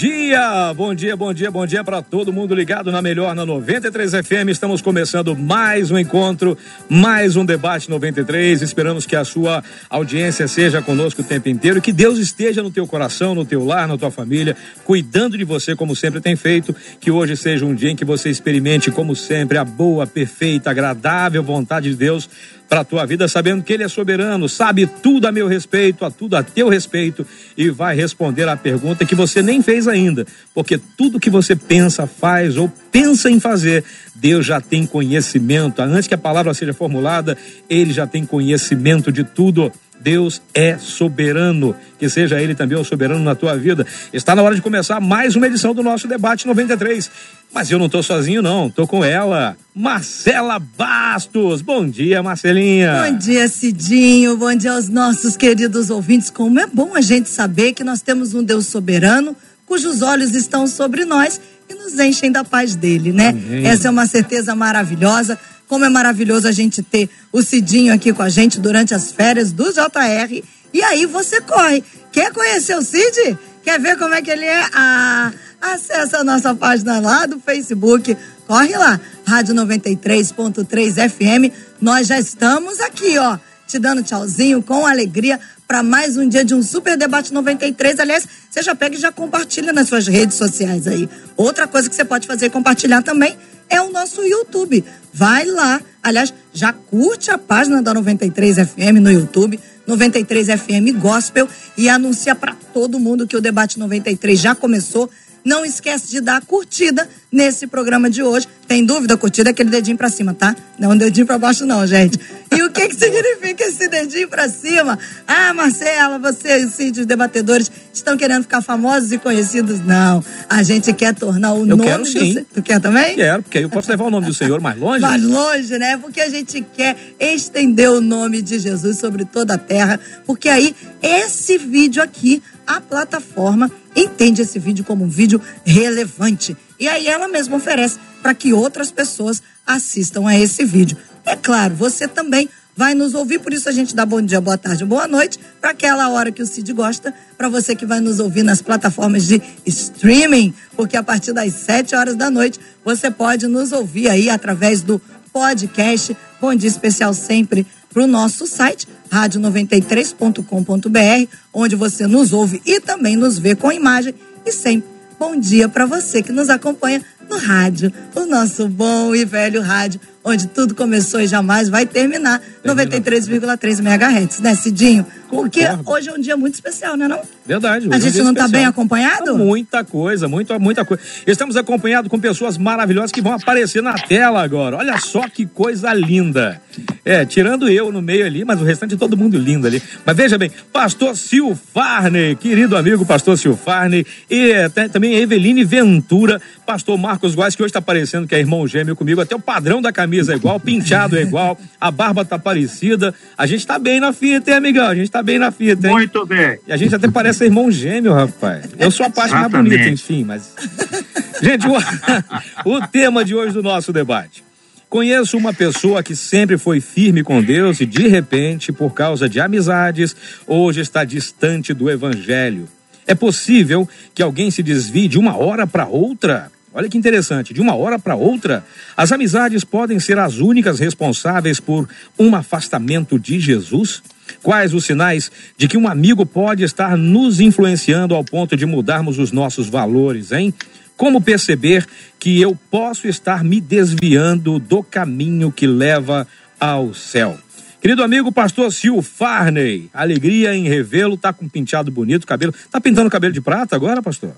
dia, bom dia, bom dia, bom dia para todo mundo ligado na melhor na 93 FM. Estamos começando mais um encontro, mais um debate 93. Esperamos que a sua audiência seja conosco o tempo inteiro, que Deus esteja no teu coração, no teu lar, na tua família, cuidando de você como sempre tem feito. Que hoje seja um dia em que você experimente como sempre a boa, perfeita, agradável vontade de Deus para a tua vida, sabendo que Ele é soberano, sabe tudo a meu respeito, a tudo a teu respeito e vai responder a pergunta que você nem fez ainda, porque tudo que você pensa, faz ou pensa em fazer, Deus já tem conhecimento. Antes que a palavra seja formulada, Ele já tem conhecimento de tudo. Deus é soberano, que seja Ele também o soberano na tua vida. Está na hora de começar mais uma edição do nosso debate 93. Mas eu não estou sozinho, não, estou com ela, Marcela Bastos. Bom dia, Marcelinha. Bom dia, Cidinho. Bom dia aos nossos queridos ouvintes. Como é bom a gente saber que nós temos um Deus soberano, cujos olhos estão sobre nós e nos enchem da paz dele, né? Amém. Essa é uma certeza maravilhosa. Como é maravilhoso a gente ter o Cidinho aqui com a gente durante as férias do JR. E aí você corre. Quer conhecer o Cid? Quer ver como é que ele é? Ah, acessa a nossa página lá do Facebook. Corre lá, Rádio 93.3 FM. Nós já estamos aqui, ó, te dando tchauzinho com alegria para mais um dia de um Super Debate 93. Aliás, você já pega e já compartilha nas suas redes sociais aí. Outra coisa que você pode fazer e compartilhar também é o nosso YouTube. Vai lá. Aliás, já curte a página da 93 FM no YouTube, 93 FM Gospel e anuncia para todo mundo que o debate 93 já começou. Não esquece de dar a curtida nesse programa de hoje. Tem dúvida? Curtida é aquele dedinho para cima, tá? Não um dedinho para baixo não, gente. E o que que significa esse dedinho para cima? Ah, Marcela, você e os sítios debatedores estão querendo ficar famosos e conhecidos? Não. A gente quer tornar o eu nome quero, do sim. Tu quer também? Quero, porque aí eu posso levar o nome do Senhor mais longe. Mais longe, né? Porque a gente quer estender o nome de Jesus sobre toda a terra, porque aí esse vídeo aqui, a plataforma entende esse vídeo como um vídeo relevante. E aí ela mesma oferece para que outras pessoas assistam a esse vídeo. É claro, você também vai nos ouvir, por isso a gente dá bom dia, boa tarde, boa noite, para aquela hora que o Cid gosta, para você que vai nos ouvir nas plataformas de streaming, porque a partir das 7 horas da noite você pode nos ouvir aí através do podcast. Bom dia especial sempre para o nosso site, rádio93.com.br, onde você nos ouve e também nos vê com imagem. E sempre bom dia para você que nos acompanha no rádio, o nosso bom e velho rádio, onde tudo começou e jamais vai terminar, 93,3 MHz, né, Cidinho? Porque hoje é um dia muito especial, né não? Verdade. A gente é um não está bem acompanhado? Muita coisa, muita, muita coisa. Estamos acompanhados com pessoas maravilhosas que vão aparecer na tela agora. Olha só que coisa linda. É, tirando eu no meio ali, mas o restante todo mundo lindo ali. Mas veja bem, pastor Sil Farney, querido amigo pastor Sil Farney, e é, também Eveline Ventura, pastor Marcos Góes, que hoje está aparecendo, que é irmão gêmeo comigo, até o padrão da camisa é igual, penteado é igual, a barba tá parecida. A gente tá bem na fita, hein, amigão? A gente tá bem na fita, hein? Muito bem. E a gente até parece irmão gêmeo, rapaz. Eu sou a parte mais bonita, enfim, mas. Gente, o, o tema de hoje do nosso debate. Conheço uma pessoa que sempre foi firme com Deus e, de repente, por causa de amizades, hoje está distante do Evangelho. É possível que alguém se desvie de uma hora para outra? Olha que interessante, de uma hora para outra, as amizades podem ser as únicas responsáveis por um afastamento de Jesus? Quais os sinais de que um amigo pode estar nos influenciando ao ponto de mudarmos os nossos valores, hein? Como perceber que eu posso estar me desviando do caminho que leva ao céu? Querido amigo pastor Sil Farney, alegria em revê-lo, tá com um penteado bonito, cabelo. Tá pintando cabelo de prata agora, pastor?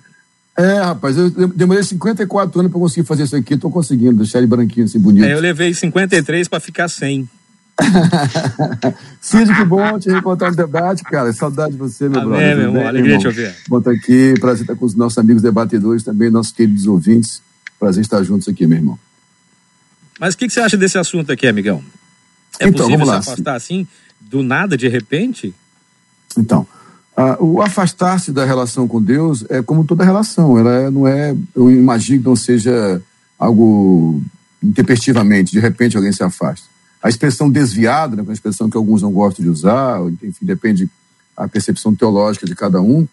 É, rapaz, eu demorei 54 anos para conseguir fazer isso aqui, tô conseguindo, deixar ele branquinho assim, bonito. É, eu levei 53 para ficar sem. Cid, que bom te reencontrar no debate, cara. Saudade de você, meu Amém, brother. meu irmão. Alegria te ouvir. Bom estar aqui. Prazer estar com os nossos amigos debatedores também, nossos queridos ouvintes. Prazer estar juntos aqui, meu irmão. Mas o que, que, você acha desse assunto aqui, amigão? É então, possível se afastar assim, do nada, de repente? Então, o afastar-se da relação com Deus é como toda relação. Ela é, não é, eu imagino que não seja algo intempestivamente, de repente alguém se afasta. A expressão desviada, né, é uma expressão que alguns não gostam de usar, enfim, depende da percepção teológica de cada um,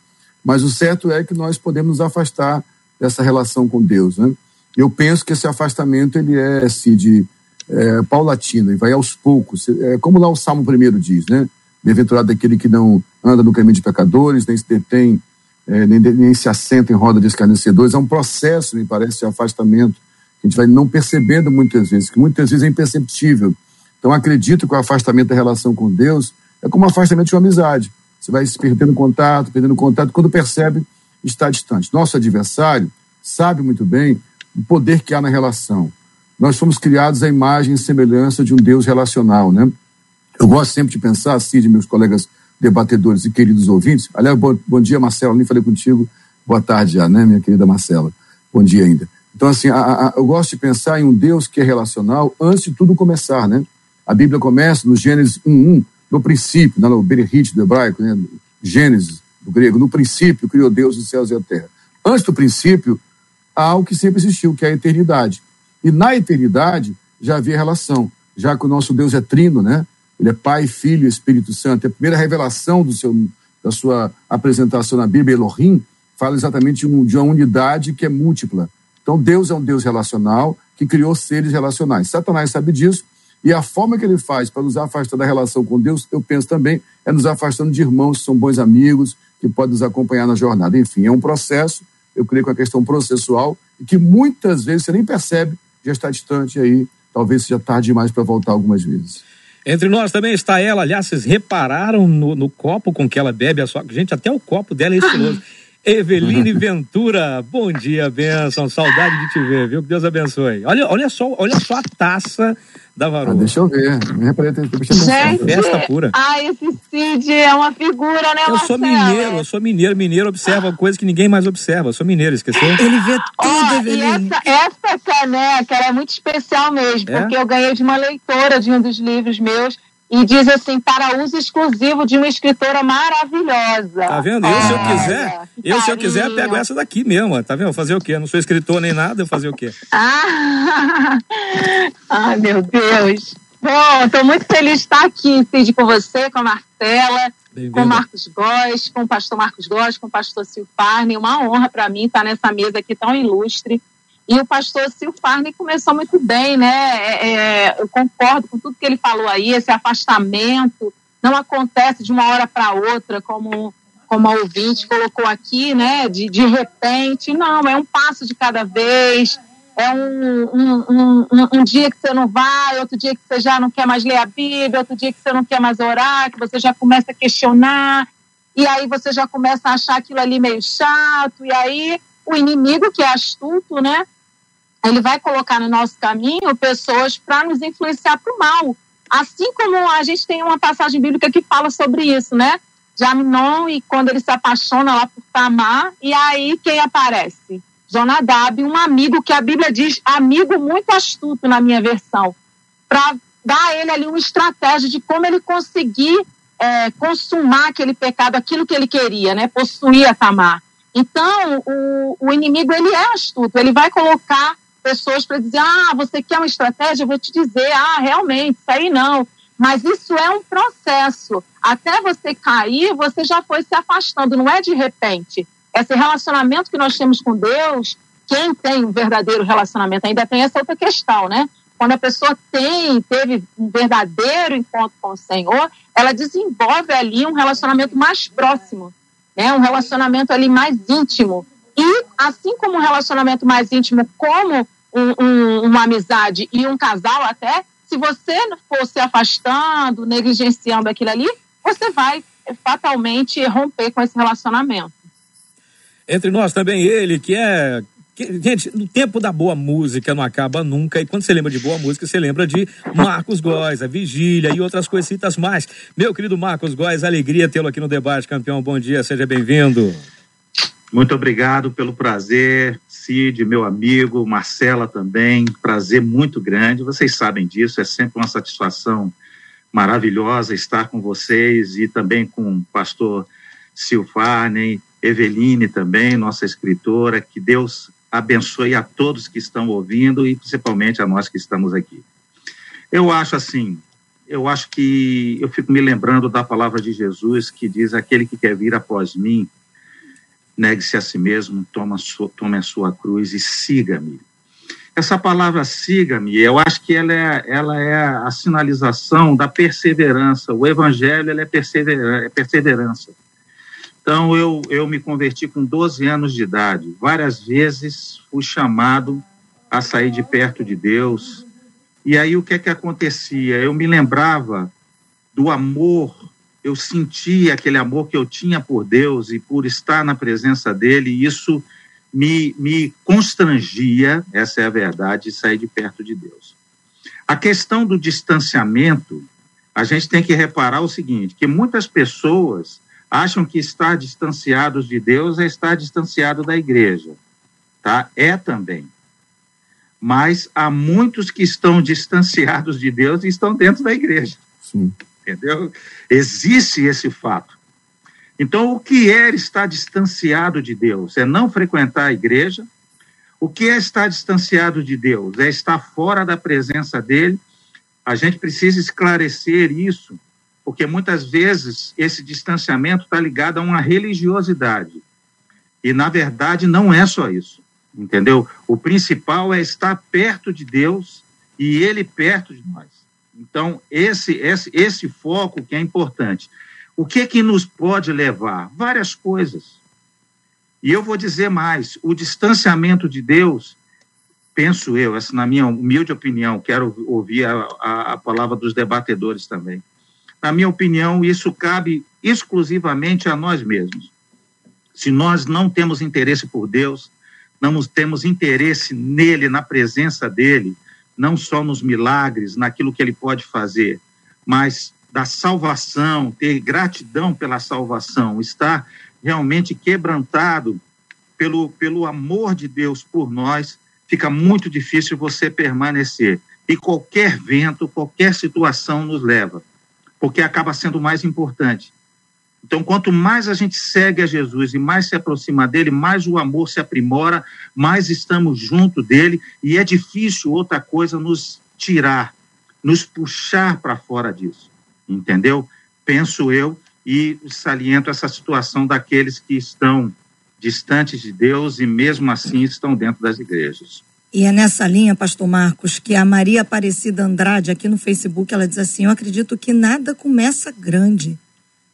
mas o certo é que nós podemos nos afastar dessa relação com Deus, né? Eu penso que esse afastamento ele é assim, de é, paulatino e vai aos poucos, é, como lá o Salmo primeiro diz, né? Bem-aventurado aquele que não anda no caminho de pecadores, nem se detém, é, nem, nem se assenta em roda de escarnecedores. É um processo, me parece, de afastamento que a gente vai não percebendo muitas vezes, que muitas vezes é imperceptível. Então, acredito que o afastamento da relação com Deus é como o afastamento de uma amizade. Você vai se perdendo contato, perdendo contato, quando percebe, está distante. Nosso adversário sabe muito bem o poder que há na relação. Nós fomos criados à imagem e semelhança de um Deus relacional, né? Eu gosto sempre de pensar, assim, de meus colegas debatedores e queridos ouvintes. Aliás, bom, bom dia, Marcelo, nem falei contigo. Boa tarde já, né, minha querida Marcela? Bom dia ainda. Então, assim, a, a, eu gosto de pensar em um Deus que é relacional antes de tudo começar, né? A Bíblia começa no Gênesis 1.1, no princípio, no Bereshit do hebraico, né? Gênesis do grego, no princípio criou Deus os céus e a terra. Antes do princípio, há algo que sempre existiu, que é a eternidade. E na eternidade já havia relação, já que o nosso Deus é trino, né? Ele é Pai, Filho e Espírito Santo. A primeira revelação do seu, da sua apresentação na Bíblia, Elohim, fala exatamente de uma unidade que é múltipla. Então Deus é um Deus relacional que criou seres relacionais. Satanás sabe disso e a forma que ele faz para nos afastar da relação com Deus, eu penso também, é nos afastando de irmãos que são bons amigos, que podem nos acompanhar na jornada. Enfim, é um processo, eu creio que é uma questão processual e que muitas vezes você nem percebe, já está distante aí, talvez seja tarde demais para voltar algumas vezes. Entre nós também está ela, aliás, vocês repararam no, no copo com que ela bebe a sua. Gente, até o copo dela é estiloso. Eveline Ventura, bom dia, benção, saudade de te ver, viu? Que Deus abençoe. Olha, olha só, olha só a taça da Varoa. Ah, deixa eu ver. Gente, festa pura. Ah, esse Cid é uma figura, né, Eu sou mineiro, eu sou mineiro. Mineiro observa coisas que ninguém mais observa. Eu sou mineiro, esqueceu? Ele vê tudo, e Eveline. essa, essa caneca ela é muito especial mesmo, É? porque eu ganhei de uma leitora de um dos livros meus e diz assim, para uso exclusivo de uma escritora maravilhosa. Tá vendo? Eu, se eu Olha, quiser, eu, se eu quiser, pego essa daqui mesmo. Tá vendo? Fazer o quê? Eu não sou escritor nem nada, eu fazer o quê? Ah, Ai, meu Deus. Bom, estou muito feliz de estar aqui, Cid, com você, com a Marcela, com o Marcos Góes, com o pastor Marcos Góes, com o pastor Silfarne. Uma honra para mim estar nessa mesa aqui tão ilustre. E o pastor Silfarne começou muito bem, né? É, é, eu concordo com tudo que ele falou aí, esse afastamento não acontece de uma hora para outra, como, como a ouvinte colocou aqui, né? De, de repente, não, é um passo de cada vez, é um, um, um- um dia que você não vai, outro dia que você já não quer mais ler a Bíblia, outro dia que você não quer mais orar, que você já começa a questionar, e aí você já começa a achar aquilo ali meio chato, e aí o inimigo, que é astuto, né? Ele vai colocar no nosso caminho pessoas para nos influenciar para o mal. Assim como a gente tem uma passagem bíblica que fala sobre isso, né? De Aminon, e quando ele se apaixona lá por Tamar, e aí quem aparece? Jonadab, um amigo que a Bíblia diz amigo muito astuto na minha versão, para dar a ele ali uma estratégia de como ele conseguir é, consumar aquele pecado, aquilo que ele queria, né? Possuir a Tamar. Então, o, o inimigo, ele é astuto, ele vai colocar pessoas para dizer, ah, você quer uma estratégia? Eu vou te dizer, ah, realmente, isso aí não. Mas isso é um processo. Até você cair, você já foi se afastando, não é de repente. Esse relacionamento que nós temos com Deus, quem tem um verdadeiro relacionamento, ainda tem essa outra questão, né? Quando a pessoa tem, teve um verdadeiro encontro com o Senhor, ela desenvolve ali um relacionamento mais próximo, né? Um relacionamento ali mais íntimo. E assim como um relacionamento mais íntimo, como um- um- uma amizade e um casal até, se você for se afastando, negligenciando aquilo ali, você vai eh, fatalmente romper com esse relacionamento. Entre nós também ele, que é Gente, no tempo da boa música não acaba nunca. E quando você lembra de boa música, você lembra de Marcos Góes, a Vigília e outras coisitas mais. Meu querido Marcos Góes, alegria tê-lo aqui no debate, campeão. Bom dia, seja bem-vindo. Muito obrigado pelo prazer, Cid, meu amigo, Marcela também. Prazer muito grande. Vocês sabem disso, é sempre uma satisfação maravilhosa estar com vocês e também com o pastor Silfarney, Eveline também, nossa escritora. Que Deus abençoe a todos que estão ouvindo e principalmente a nós que estamos aqui. Eu acho assim, eu acho que eu fico me lembrando da palavra de Jesus que diz: aquele que quer vir após mim, negue-se a si mesmo, toma, tome a sua cruz e siga-me. Essa palavra siga-me, eu acho que ela é, ela é a sinalização da perseverança. O evangelho é, perseverança, é perseverança. Então, eu, eu me converti com 12 anos de idade. Várias vezes fui chamado a sair de perto de Deus. E aí, o que é que acontecia? Eu me lembrava do amor, eu sentia aquele amor que eu tinha por Deus e por estar na presença dele, e isso me, me constrangia, essa é a verdade, de sair de perto de Deus. A questão do distanciamento, a gente tem que reparar o seguinte, que muitas pessoas acham que estar distanciados de Deus é estar distanciado da igreja, tá? É também. Mas há muitos que estão distanciados de Deus e estão dentro da igreja. Sim. Entendeu? Existe esse fato. Então, o que é estar distanciado de Deus? É não frequentar a igreja. O que é estar distanciado de Deus? É estar fora da presença dele. A gente precisa esclarecer isso porque muitas vezes esse distanciamento está ligado a uma religiosidade. E, na verdade, não é só isso, entendeu? O principal é estar perto de Deus e Ele perto de nós. Então, esse, esse, esse foco que é importante. O que que nos pode levar? Várias coisas. E eu vou dizer mais: o distanciamento de Deus, penso eu, essa na minha humilde opinião, quero ouvir a, a, a palavra dos debatedores também na minha opinião, isso cabe exclusivamente a nós mesmos. Se nós não temos interesse por Deus, não temos interesse nele, na presença dele, não só nos milagres, naquilo que ele pode fazer, mas da salvação, ter gratidão pela salvação, estar realmente quebrantado pelo, pelo amor de Deus por nós, fica muito difícil você permanecer. E qualquer vento, qualquer situação nos leva porque acaba sendo mais importante. Então, quanto mais a gente segue a Jesus e mais se aproxima dele, mais o amor se aprimora, mais estamos junto dele, e é difícil outra coisa nos tirar, nos puxar para fora disso. Entendeu? Penso eu e saliento essa situação daqueles que estão distantes de Deus e mesmo assim estão dentro das igrejas. E é nessa linha, pastor Marcos, que a Maria Aparecida Andrade, aqui no Facebook, ela diz assim: Eu acredito que nada começa grande.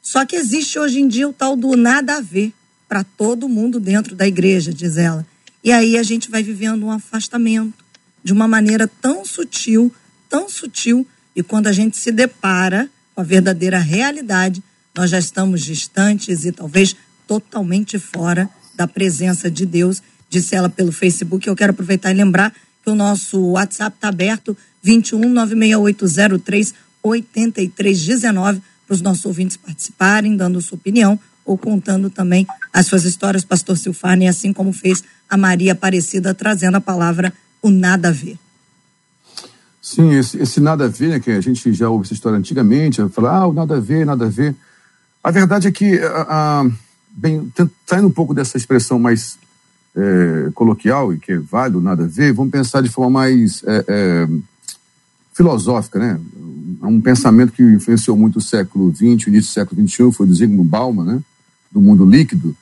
Só que existe hoje em dia o tal do nada a ver para todo mundo dentro da igreja, diz ela. E aí a gente vai vivendo um afastamento de uma maneira tão sutil, tão sutil, e quando a gente se depara com a verdadeira realidade, nós já estamos distantes e talvez totalmente fora da presença de Deus disse ela pelo Facebook. Eu quero aproveitar e lembrar que o nosso WhatsApp está aberto, 21 96803 8319, para os nossos ouvintes participarem, dando sua opinião ou contando também as suas histórias, pastor Silfarne, assim como fez a Maria Aparecida, trazendo a palavra o nada a ver. Sim, esse, esse nada a ver, né, que a gente já ouve essa história antigamente, falar, ah, o nada a ver, nada a ver. A verdade é que, a, a, bem, saindo um pouco dessa expressão mais é, coloquial e que é válido, nada a ver, vamos pensar de forma mais é, é, filosófica, né? Um pensamento que influenciou muito o século XX, início do século XXI, foi do Zygmunt Bauman, né? Do mundo líquido.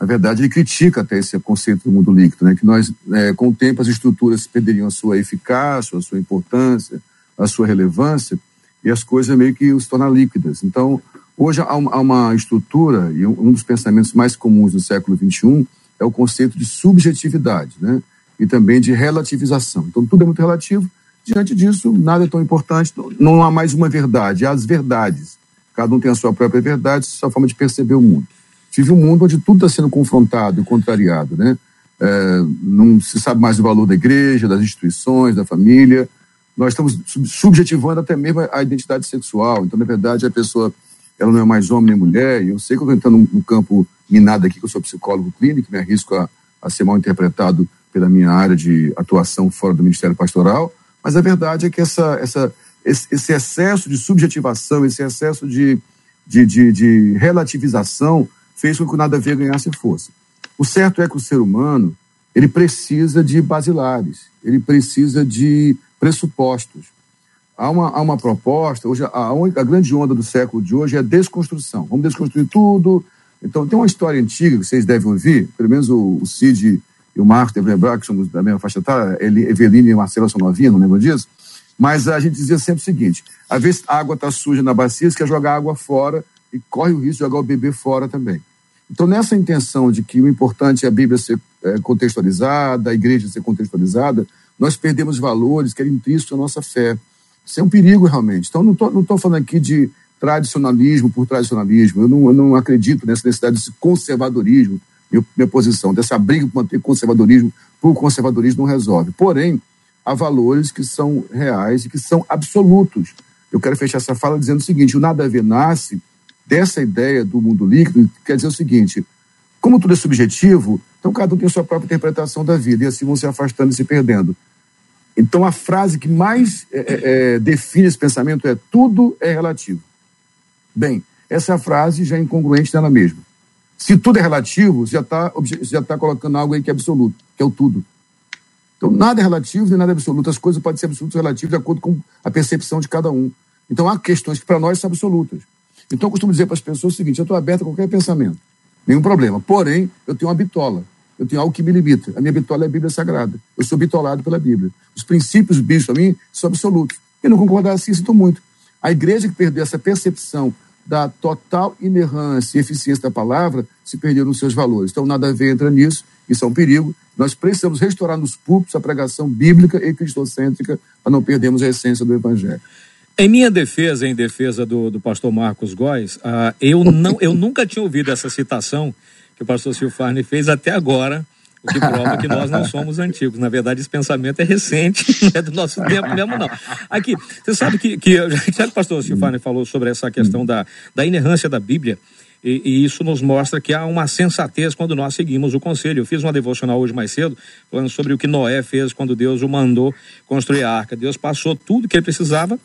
Na verdade, ele critica até esse conceito do mundo líquido, né? Que nós, é, com o tempo, as estruturas perderiam a sua eficácia, a sua importância, a sua relevância, e as coisas meio que se tornam líquidas. Então, hoje há uma estrutura, e um dos pensamentos mais comuns do século XXI é o conceito de subjetividade, né? E também de relativização. Então, tudo é muito relativo. Diante disso, nada é tão importante. Não há mais uma verdade, há as verdades. Cada um tem a sua própria verdade, sua forma de perceber o mundo. Vive um mundo onde tudo está sendo confrontado e contrariado, né? é, não se sabe mais o valor da igreja, das instituições, da família. Nós estamos subjetivando até mesmo a identidade sexual. Então, na verdade, a pessoa ela não é mais homem nem mulher. Eu sei que eu estou entrando num campo minado aqui, que eu sou psicólogo clínico, me arrisco a, a ser mal interpretado pela minha área de atuação fora do Ministério Pastoral, mas a verdade é que essa, essa, esse, esse excesso de subjetivação, esse excesso de, de, de, de relativização fez com que o nada a ver ganhasse força. O certo é que o ser humano ele precisa de basilares, ele precisa de pressupostos. Há uma, há uma proposta, hoje a, a grande onda do século de hoje é a desconstrução. Vamos desconstruir tudo. Então, tem uma história antiga que vocês devem ouvir, pelo menos o, o Cid e o Marcos devem lembrar, que somos da mesma faixa etária, Eveline e Marcela são novinhas, não lembro disso? Mas a gente dizia sempre o seguinte: às vezes a água está suja na bacia, você quer jogar água fora e corre o risco de jogar o bebê fora também. Então, nessa intenção de que o importante é a Bíblia ser é, contextualizada, a igreja ser contextualizada, nós perdemos valores que eram intrínsecos à nossa fé. Isso é um perigo, realmente. Então, não estou não tô falando aqui de tradicionalismo por tradicionalismo. Eu não, eu não acredito nessa necessidade desse conservadorismo, minha, posição, dessa briga por manter conservadorismo por conservadorismo não resolve. Porém, há valores que são reais e que são absolutos. Eu quero fechar essa fala dizendo o seguinte: o nada a ver nasce dessa ideia do mundo líquido, quer dizer o seguinte: como tudo é subjetivo, então cada um tem a sua própria interpretação da vida, e assim vão se afastando e se perdendo. Então a frase que mais é, é, é define esse pensamento é: tudo é relativo. Bem, essa frase já é incongruente nela mesma. Se tudo é relativo, já está já tá colocando algo aí que é absoluto, que é o tudo. Então, nada é relativo nem nada é absoluto. As coisas podem ser absolutas ou relativas de acordo com a percepção de cada um. Então, há questões que para nós são absolutas. Então, eu costumo dizer para as pessoas o seguinte: eu estou aberto a qualquer pensamento, nenhum problema. Porém, eu tenho uma bitola, eu tenho algo que me limita. A minha bitola é a Bíblia Sagrada. Eu sou bitolado pela Bíblia. Os princípios bíblicos, para mim, são absolutos. E não concordar assim, sinto muito. A igreja que perdeu essa percepção da total inerrância e eficiência da palavra se perdeu nos seus valores. Então, nada a ver entra nisso, isso é um perigo. Nós precisamos restaurar nos púlpitos a pregação bíblica e cristocêntrica para não perdermos a essência do Evangelho. Em minha defesa, em defesa do, do pastor Marcos Góes, uh, eu, não, eu nunca tinha ouvido essa citação que o pastor Silfarne fez até agora, o que prova que nós não somos antigos. Na verdade, esse pensamento é recente, não é do nosso tempo mesmo, não. Aqui, você sabe que, que o pastor Silvane falou sobre essa questão da, da inerrância da Bíblia, e, e, isso nos mostra que há uma sensatez quando nós seguimos o conselho. Eu fiz uma devocional hoje mais cedo, falando sobre o que Noé fez quando Deus o mandou construir a arca. Deus passou tudo que ele precisava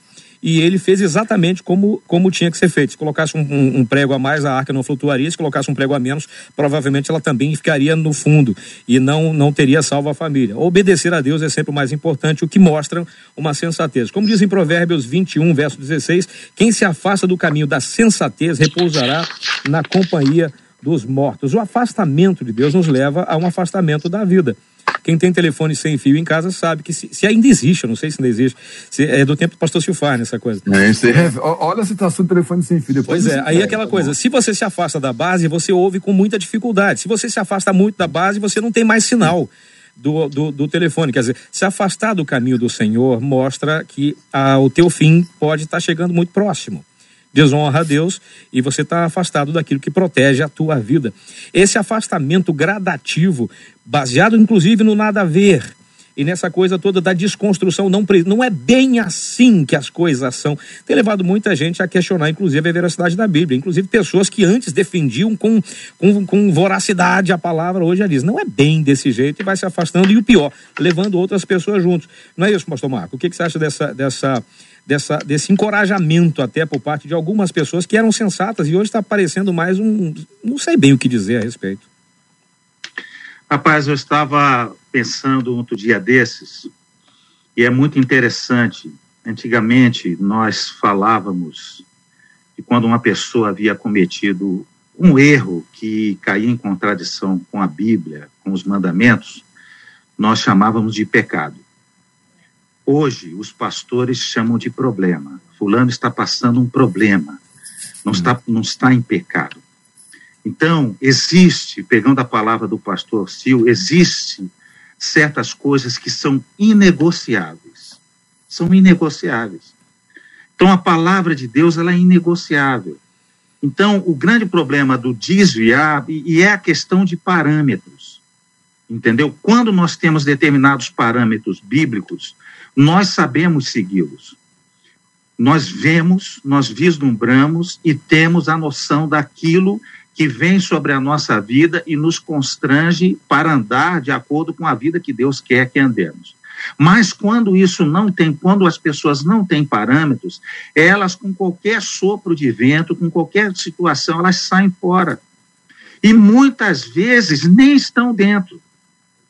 e ele fez exatamente como, como tinha que ser feito. Se colocasse um, um, um, prego a mais, a arca não flutuaria, se colocasse um prego a menos, provavelmente ela também ficaria no fundo e não, não teria salvo a família. Obedecer a Deus é sempre o mais importante, o que mostra uma sensatez. Como diz em Provérbios 21, verso 16, quem se afasta do caminho da sensatez repousará na companhia dos mortos. O afastamento de Deus nos leva a um afastamento da vida. Quem tem telefone sem fio em casa sabe que se, se ainda existe, eu não sei se ainda existe, se, é do tempo do pastor Silfar nessa coisa. É, é, olha a situação do telefone sem fio. Pois é, aí é aquela coisa, se você se afasta da base, você ouve com muita dificuldade. Se você se afasta muito da base, você não tem mais sinal. Do, do, do, telefone. Quer dizer, se afastar do caminho do Senhor mostra que ah, o teu fim pode estar chegando muito próximo desonra a Deus e você está afastado daquilo que protege a tua vida. Esse afastamento gradativo, baseado inclusive no nada a ver, e nessa coisa toda da desconstrução, não, não é bem assim que as coisas são. Tem levado muita gente a questionar, inclusive, a veracidade da Bíblia. Inclusive, pessoas que antes defendiam com, com, com voracidade a palavra, hoje já dizem, não é bem desse jeito e vai se afastando. E o pior, levando outras pessoas juntos. Não é isso, pastor Marco? O que, que você acha dessa, dessa dessa, desse encorajamento até por parte de algumas pessoas que eram sensatas e hoje está aparecendo mais um. Não sei bem o que dizer a respeito. Rapaz, eu estava pensando outro dia desses, e é muito interessante. Antigamente, nós falávamos de quando uma pessoa havia cometido um erro que caía em contradição com a Bíblia, com os mandamentos, nós chamávamos de pecado. Hoje, os pastores chamam de problema. Fulano está passando um problema, não, está, não está em pecado. Então, existe, pegando a palavra do pastor Sil, existe certas coisas que são inegociáveis. São inegociáveis. Então, a palavra de Deus ela é inegociável. Então, o grande problema do desviar e é a questão de parâmetros. Entendeu? Quando nós temos determinados parâmetros bíblicos, nós sabemos segui-los. Nós vemos, nós vislumbramos e temos a noção daquilo que vem sobre a nossa vida e nos constrange para andar de acordo com a vida que Deus quer que andemos. Mas quando isso não tem, quando as pessoas não têm parâmetros, elas com qualquer sopro de vento, com qualquer situação, elas saem fora. E muitas vezes nem estão dentro.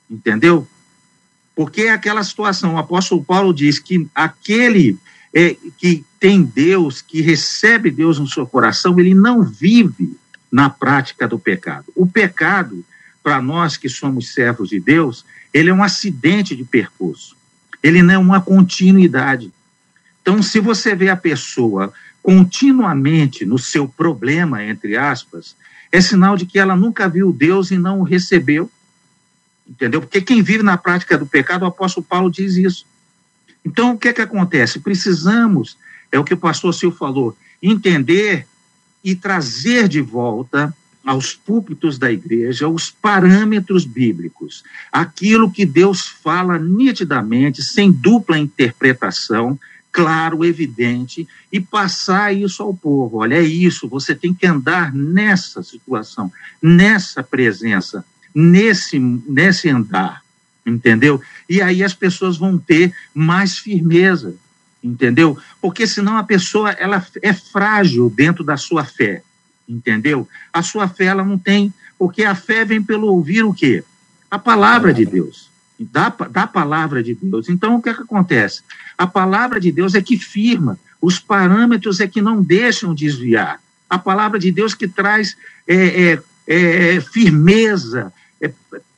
Entendeu? Porque é aquela situação, o apóstolo Paulo diz que aquele é, que tem Deus, que recebe Deus no seu coração, ele não vive na prática do pecado. O pecado, para nós que somos servos de Deus, ele é um acidente de percurso. Ele não é uma continuidade. Então, se você vê a pessoa continuamente no seu problema, entre aspas, é sinal de que ela nunca viu Deus e não o recebeu. Entendeu? Porque quem vive na prática do pecado, o apóstolo Paulo diz isso. Então, o que é que acontece? Precisamos, é o que o pastor Silvio falou, entender e trazer de volta aos púlpitos da igreja os parâmetros bíblicos, aquilo que Deus fala nitidamente, sem dupla interpretação, claro, evidente, e passar isso ao povo. Olha, é isso, você tem que andar nessa situação, nessa presença, nesse, nesse andar, entendeu? E aí as pessoas vão ter mais firmeza, entendeu? Porque senão a pessoa ela é frágil dentro da sua fé, entendeu? A sua fé ela não tem, porque a fé vem pelo ouvir o quê? A palavra de Deus, da, da palavra de Deus. Então o que, é que acontece? A palavra de Deus é que firma, os parâmetros é que não deixam desviar. A palavra de Deus que traz é, é, é, firmeza, é,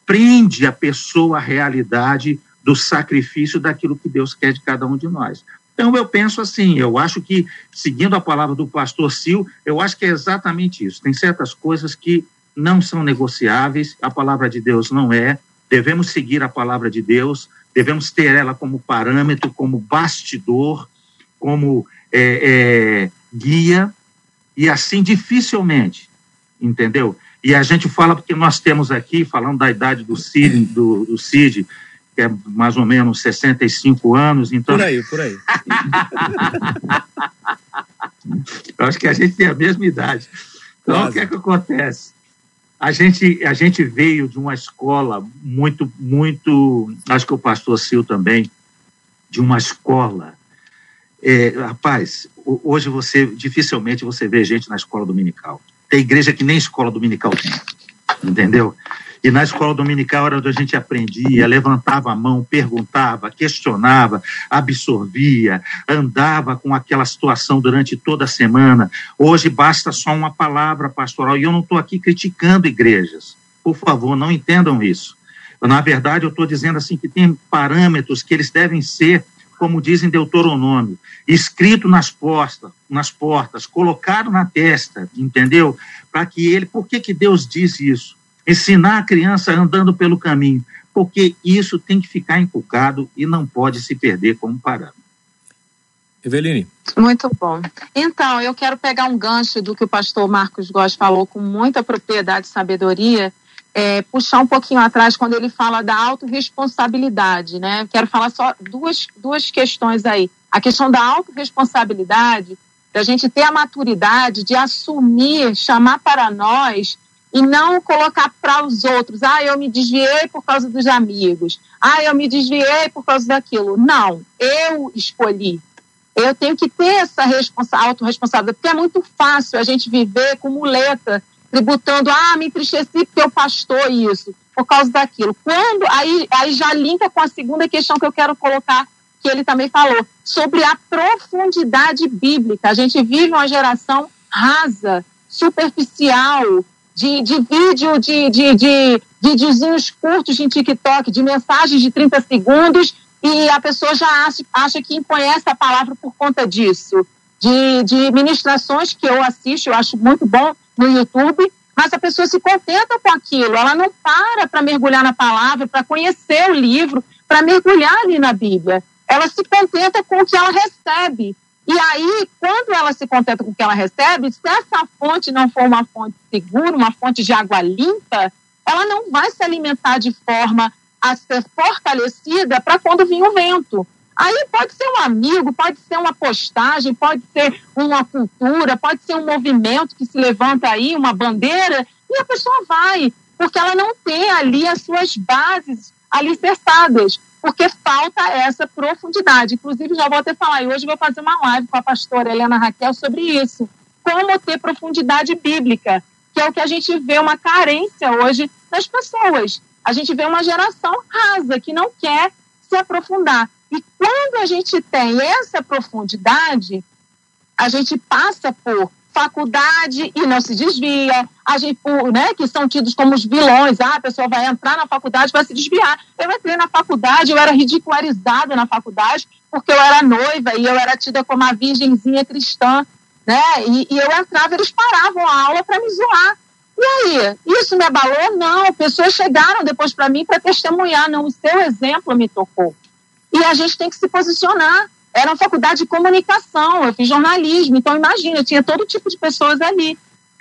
prende a pessoa à realidade do sacrifício daquilo que Deus quer de cada um de nós. Então, eu penso assim, eu acho que, seguindo a palavra do pastor Sil, eu acho que é exatamente isso. Tem certas coisas que não são negociáveis, a palavra de Deus não é, devemos seguir a palavra de Deus, devemos ter ela como parâmetro, como bastidor, como é, é, guia, e assim dificilmente, entendeu? E a gente fala porque nós temos aqui, falando da idade do Cid, do, do Cid que é mais ou menos 65 anos. Então... Por aí, por aí. Eu acho que a gente tem a mesma idade. Então, Quase. o que é que acontece? A gente, a gente veio de uma escola muito, muito. Acho que o pastor Sil também, de uma escola. É, rapaz, hoje você dificilmente você vê gente na escola dominical. Tem igreja que nem escola dominical tem, entendeu? E na escola dominical era onde a gente aprendia, levantava a mão, perguntava, questionava, absorvia, andava com aquela situação durante toda a semana. Hoje basta só uma palavra pastoral. E eu não estou aqui criticando igrejas. Por favor, não entendam isso. Na verdade, eu estou dizendo assim que tem parâmetros que eles devem ser, como dizem Deuteronômio, escrito nas portas, nas portas, colocado na testa, entendeu? Para que ele, por que que Deus diz isso? ensinar a criança andando pelo caminho, porque isso tem que ficar inculcado e não pode se perder como parâmetro. Eveline. Muito bom. Então, eu quero pegar um gancho do que o pastor Marcos Góes falou com muita propriedade e sabedoria, é, puxar um pouquinho atrás quando ele fala da autorresponsabilidade, né? Quero falar só duas, duas questões aí. A questão da autorresponsabilidade, da gente ter a maturidade de assumir, chamar para nós e não colocar para os outros, ah, eu me desviei por causa dos amigos, ah, eu me desviei por causa daquilo. Não, eu escolhi. Eu tenho que ter essa autorresponsabilidade, porque é muito fácil a gente viver com muleta, tributando, ah, me entristeci porque eu pastor isso, por causa daquilo. Quando, aí, aí já linka com a segunda questão que eu quero colocar, que ele também falou, sobre a profundidade bíblica. A gente vive uma geração rasa, superficial, de, de vídeo, de, de, de videozinhos curtos em TikTok, de mensagens de 30 segundos, e a pessoa já acha, acha que conhece a palavra por conta disso. De, de ministrações que eu assisto, eu acho muito bom no YouTube, mas a pessoa se contenta com aquilo, ela não para para mergulhar na palavra, para conhecer o livro, para mergulhar ali na Bíblia. Ela se contenta com o que ela recebe. E aí, quando ela se contenta com o que ela recebe, se essa fonte não for uma fonte segura, uma fonte de água limpa, ela não vai se alimentar de forma a ser fortalecida para quando vir o vento. Aí pode ser um amigo, pode ser uma postagem, pode ser uma cultura, pode ser um movimento que se levanta aí, uma bandeira, e a pessoa vai, porque ela não tem ali as suas bases alicerçadas, porque falta essa profundidade. Inclusive, já vou até falar, e hoje vou fazer uma live com a pastora Helena Raquel sobre isso. Como ter profundidade bíblica, que é o que a gente vê uma carência hoje nas pessoas. A gente vê uma geração rasa que não quer se aprofundar. E quando a gente tem essa profundidade, a gente passa por faculdade e não se desvia, a gente, né, que são tidos como os vilões, ah, a pessoa vai entrar na faculdade vai se desviar. Eu entrei na faculdade, eu era ridicularizada na faculdade, porque eu era noiva e eu era tida como a virgenzinha cristã, né? E, e eu entrava, eles paravam a aula para me zoar. E aí, isso me abalou? Não, pessoas chegaram depois para mim para testemunhar, não, o seu exemplo me tocou. E a gente tem que se posicionar. Era uma faculdade de comunicação, eu fiz jornalismo, então imagina, tinha todo tipo de pessoas ali.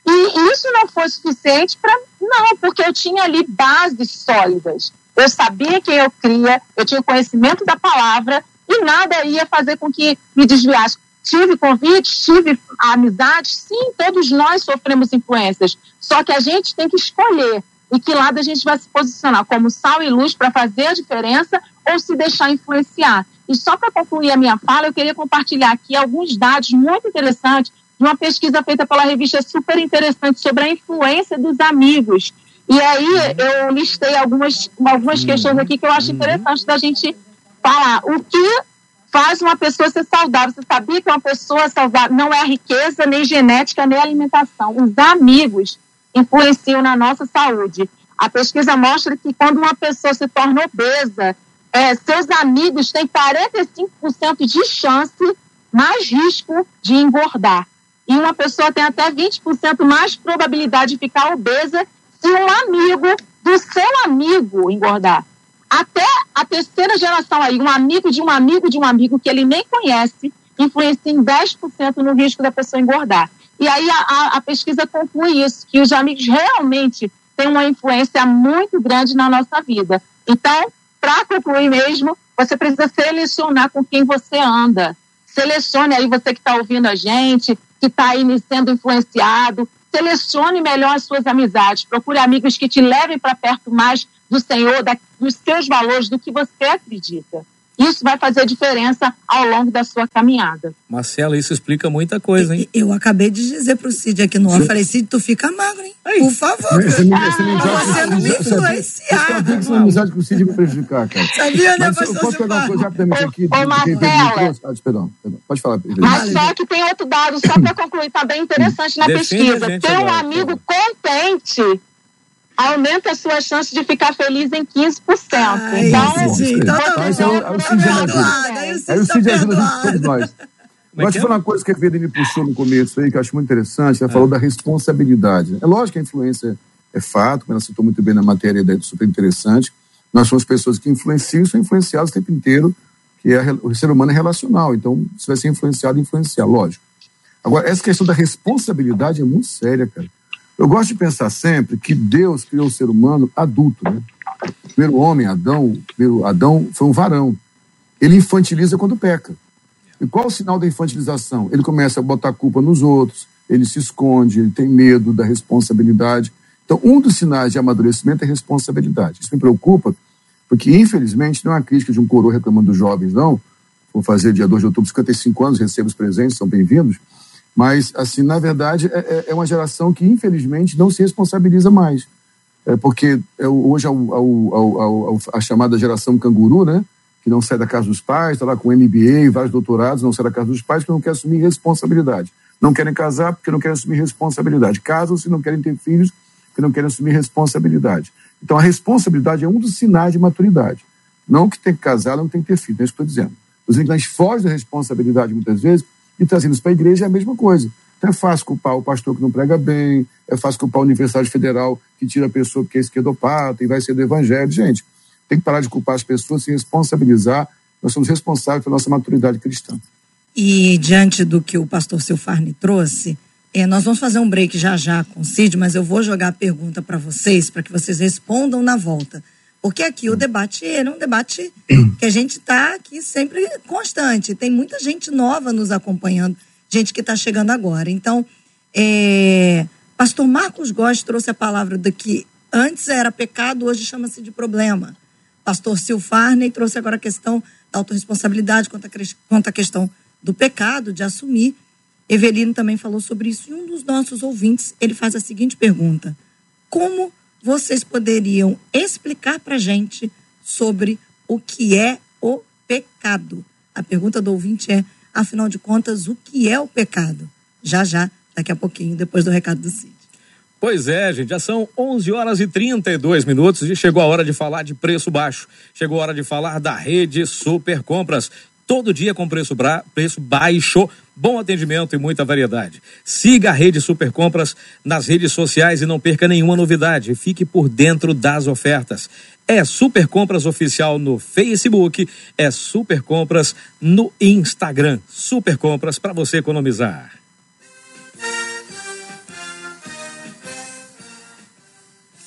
E isso não foi suficiente para. Não, porque eu tinha ali bases sólidas. Eu sabia quem eu cria, eu tinha conhecimento da palavra e nada ia fazer com que me desviasse. Tive convites, tive amizades, sim, todos nós sofremos influências. Só que a gente tem que escolher em que lado a gente vai se posicionar, como sal e luz para fazer a diferença ou se deixar influenciar. E só para concluir a minha fala, eu queria compartilhar aqui alguns dados muito interessantes de uma pesquisa feita pela revista super interessante sobre a influência dos amigos. E aí eu listei algumas, algumas uhum. questões aqui que eu acho interessante da gente falar. O que faz uma pessoa ser saudável? Você sabia que uma pessoa saudável não é riqueza, nem genética, nem alimentação. Os amigos influenciam na nossa saúde. A pesquisa mostra que quando uma pessoa se torna obesa, é, seus amigos têm 45% de chance, mais risco de engordar. E uma pessoa tem até 20% mais probabilidade de ficar obesa se um amigo do seu amigo engordar. Até a terceira geração aí, um amigo de um amigo de um amigo que ele nem conhece, influencia em 10% no risco da pessoa engordar. E aí a, a, pesquisa conclui isso, que os amigos realmente têm uma influência muito grande na nossa vida. Então, para concluir mesmo, você precisa selecionar com quem você anda. Selecione aí você que está ouvindo a gente, que está aí sendo influenciado. Selecione melhor as suas amizades. Procure amigos que te levem para perto mais do Senhor, da, dos seus valores, do que você acredita. Isso vai fazer diferença ao longo da sua caminhada. Marcela, isso explica muita coisa, hein? Eu acabei de dizer pro Cid aqui no ar, falei, Cid, tu fica magro, hein? Aí. Por favor. Essa, essa ah, você não me influenciar. Essa amizade com o Cid me prejudicar, cara. Sabia, né, Mas, Posso pegar uma coisa rapidamente aqui? Ô, Marcela. Ah, perdão, perdão, pode falar. Mas só que tem outro dado, só para concluir, tá bem interessante na pesquisa. Tem um amigo contente aumenta a sua chance de ficar feliz em 15%. Ah, então, isso, então, você é o Cid ajuda. Aí o Cid ajuda todos nós. Mas te falar uma coisa que a Vida me puxou no começo aí, que eu acho muito interessante, ela é. falou da responsabilidade. É lógico que a influência é fato, como ela citou muito bem na matéria, é super interessante. Nós somos pessoas que influenciam e são influenciadas o tempo inteiro, que é, o ser humano é relacional, então você vai ser influenciado e influenciar, lógico. Agora, essa questão da responsabilidade é muito séria, cara. Eu gosto de pensar sempre que Deus criou o ser humano adulto, né? O primeiro homem, Adão, primeiro Adão foi um varão. Ele infantiliza quando peca. E qual o sinal da infantilização? Ele começa a botar culpa nos outros, ele se esconde, ele tem medo da responsabilidade. Então, um dos sinais de amadurecimento é responsabilidade. Isso me preocupa, porque, infelizmente, não é uma crítica de um coroa reclamando dos jovens, não. Vou fazer dia 2 de outubro, 55 anos, recebo os presentes, são bem-vindos. Mas, assim, na verdade, é, é, é uma geração que, infelizmente, não se responsabiliza mais. É porque é, hoje é, a chamada geração canguru, né? Que não sai da casa dos pais, está lá com MBA, vários doutorados, não sai da casa dos pais, porque não quer assumir responsabilidade. Não querem casar porque não querem assumir responsabilidade. Casam-se não querem ter filhos porque não querem assumir responsabilidade. Então, a responsabilidade é um dos sinais de maturidade. Não que tem que casar, não tem que ter filho, é isso que estou dizendo. Os inglês fogem da responsabilidade muitas vezes e trazendo isso para a igreja é a mesma coisa. Então é fácil culpar o pastor que não prega bem, é fácil culpar a Universidade Federal que tira a pessoa porque é esquerdopata e vai ser do evangelho. Gente, tem que parar de culpar as pessoas, se responsabilizar. Nós somos responsáveis pela nossa maturidade cristã. E diante do que o pastor Silfarne trouxe, É, nós vamos fazer um break já já com o Cid, mas eu vou jogar a pergunta para vocês, para que vocês respondam na volta. Porque aqui o debate é um debate que a gente está aqui sempre constante. Tem muita gente nova nos acompanhando, gente que está chegando agora. Então, é, Pastor Marcos Góes trouxe a palavra do que antes era pecado, hoje chama-se de problema. Pastor Silfarney trouxe agora a questão da autorresponsabilidade quanto a questão do pecado, de assumir. Evelino também falou sobre isso. E um dos nossos ouvintes, ele faz a seguinte pergunta: Como vocês poderiam explicar para gente sobre o que é o pecado? A pergunta do ouvinte é, afinal de contas, o que é o pecado? Já, já, daqui a pouquinho, depois do recado do Cid. Pois é, gente, já são 11 horas e 32 minutos e chegou a hora de falar de preço baixo. Chegou a hora de falar da rede Super Compras. Todo dia com preço, bra... preço baixo, bom atendimento e muita variedade. Siga a rede Super Compras nas redes sociais e não perca nenhuma novidade. Fique por dentro das ofertas. É Super Compras Oficial no Facebook, é Super Compras no Instagram. Super Compras para você economizar.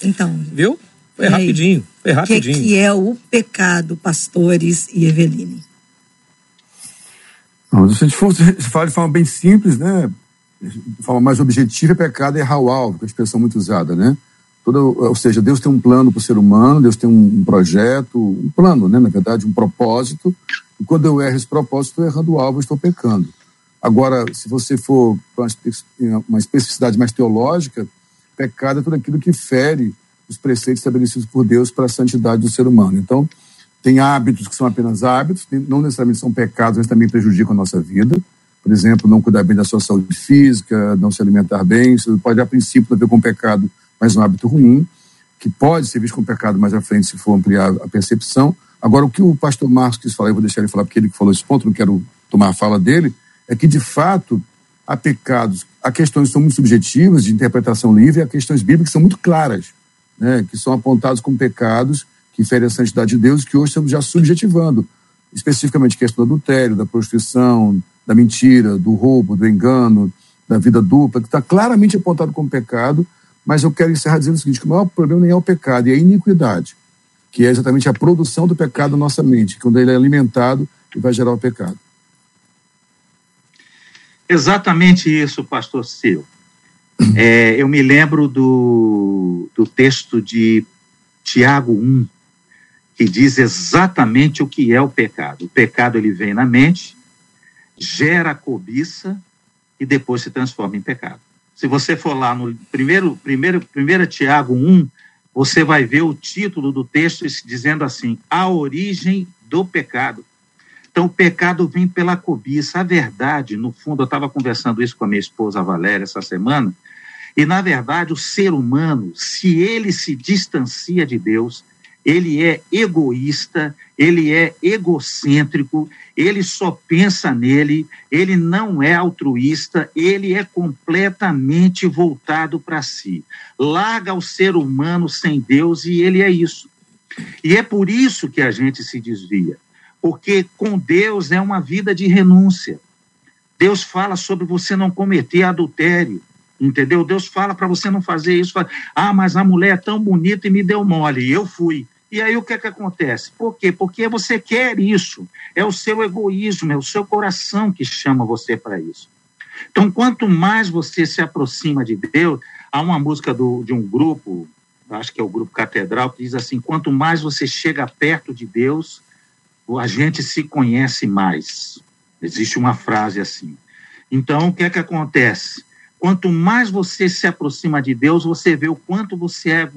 Então. Viu? Foi rapidinho. Foi rapidinho. O que, que é o pecado, pastores e Eveline? Não, se a gente for falar de forma bem simples, né? De forma mais objetiva, pecado é errar o alvo, que é a expressão muito usada, né? Toda, ou seja, Deus tem um plano para o ser humano, Deus tem um, um, projeto, um plano, né? Na verdade, um propósito. E quando eu erro esse propósito, estou errando o alvo, estou pecando. Agora, se você for para uma especificidade mais teológica, pecado é tudo aquilo que fere os preceitos estabelecidos por Deus para a santidade do ser humano. Então, tem hábitos que são apenas hábitos, não necessariamente são pecados, mas também prejudicam a nossa vida. Por exemplo, não cuidar bem da sua saúde física, não se alimentar bem. Isso pode, a princípio, não com pecado, mas um hábito ruim, que pode ser visto como pecado mais à frente se for ampliar a percepção. Agora, o que o pastor Marcos quis falar, eu vou deixar ele falar porque ele falou esse ponto, não quero tomar a fala dele, é que, de fato, há pecados, há questões que são muito subjetivas, de interpretação livre, há questões bíblicas que são muito claras, né, que são apontados como pecados que ferem a santidade de Deus, que hoje estamos já subjetivando, especificamente a questão do adultério, da prostituição, da mentira, do roubo, do engano, da vida dupla, que está claramente apontado como pecado, mas eu quero encerrar dizendo o seguinte, o maior problema nem é o pecado, é a iniquidade, que é exatamente a produção do pecado na nossa mente, quando ele é alimentado e vai gerar o pecado. Exatamente isso, pastor Sil. É, eu me lembro do, do texto de Tiago 1, que diz exatamente o que é o pecado. O pecado ele vem na mente, gera cobiça e depois se transforma em pecado. Se você for lá no primeiro, primeiro, primeiro Tiago 1, você vai ver o título do texto dizendo assim: a origem do pecado. Então, o pecado vem pela cobiça. A verdade, no fundo, eu estava conversando isso com a minha esposa Valéria essa semana, e na verdade, o ser humano, se ele se distancia de Deus, ele é egoísta, ele é egocêntrico, ele só pensa nele, ele não é altruísta, ele é completamente voltado para si. Larga o ser humano sem Deus e ele é isso. E é por isso que a gente se desvia, porque com Deus é uma vida de renúncia. Deus fala sobre você não cometer adultério, entendeu? Deus fala para você não fazer isso. Fala, ah, mas a mulher é tão bonita e me deu mole, e eu fui. E aí o que é que acontece? Por quê? Porque você quer isso. É o seu egoísmo, é o seu coração que chama você para isso. Então, quanto mais você se aproxima de Deus, há uma música do, de um grupo, acho que é o grupo Catedral, que diz assim: quanto mais você chega perto de Deus, a gente se conhece mais. Existe uma frase assim. Então, o que é que acontece? Quanto mais você se aproxima de Deus, você vê o quanto você é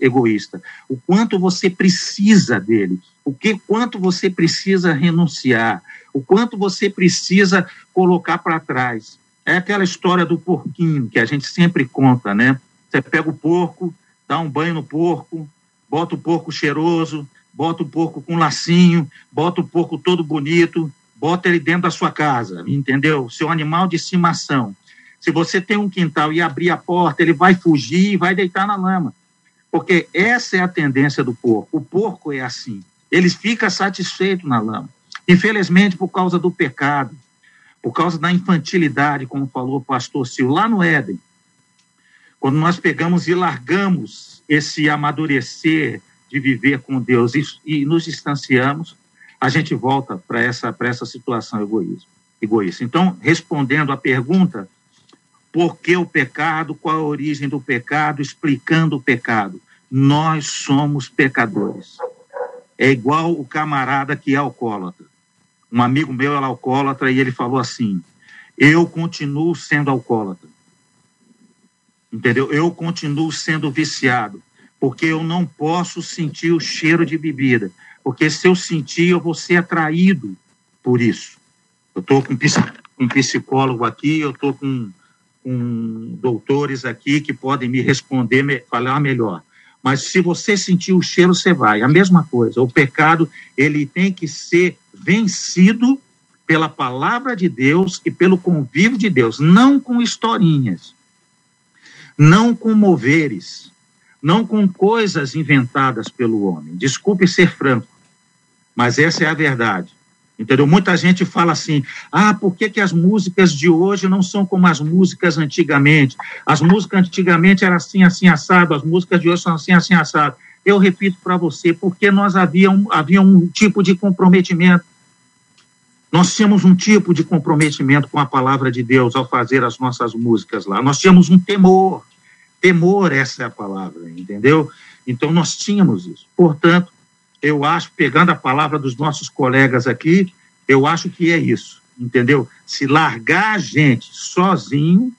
egoísta, o quanto você precisa dele, o que quanto você precisa renunciar, o quanto você precisa colocar para trás. É aquela história do porquinho que a gente sempre conta, né? Você pega o porco, dá um banho no porco, bota o porco cheiroso, bota o porco com lacinho, bota o porco todo bonito, bota ele dentro da sua casa, entendeu? Seu animal de estimação. Se você tem um quintal e abrir a porta, ele vai fugir e vai deitar na lama. Porque essa é a tendência do porco. O porco é assim. Ele fica satisfeito na lama. Infelizmente, por causa do pecado, por causa da infantilidade, como falou o pastor Sil, lá no Éden. Quando nós pegamos e largamos esse amadurecer de viver com Deus e, e nos distanciamos, a gente volta para essa, essa situação egoísmo, egoísta. Então, respondendo à pergunta, por que o pecado, qual a origem do pecado, explicando o pecado. Nós somos pecadores. É igual o camarada que é alcoólatra. Um amigo meu era alcoólatra e ele falou assim: Eu continuo sendo alcoólatra. Entendeu? Eu continuo sendo viciado, porque eu não posso sentir o cheiro de bebida. Porque se eu sentir, eu vou ser atraído por isso. Eu estou com um psicólogo aqui, eu estou com, com doutores aqui que podem me responder, falar melhor. Mas se você sentir o cheiro, você vai. A mesma coisa. O pecado, ele tem que ser vencido pela palavra de Deus e pelo convívio de Deus, não com historinhas, não com moveres, não com coisas inventadas pelo homem. Desculpe ser franco, mas essa é a verdade. Entendeu? Muita gente fala assim: ah, por que, que as músicas de hoje não são como as músicas antigamente? As músicas antigamente eram assim, assim, assado, as músicas de hoje são assim, assim, assado. Eu repito para você, porque nós havia um, havia um tipo de comprometimento. Nós tínhamos um tipo de comprometimento com a palavra de Deus ao fazer as nossas músicas lá. Nós tínhamos um temor. Temor, essa é a palavra, entendeu? Então nós tínhamos isso. Portanto, eu acho, pegando a palavra dos nossos colegas aqui, eu acho que é isso, entendeu? Se largar a gente sozinho,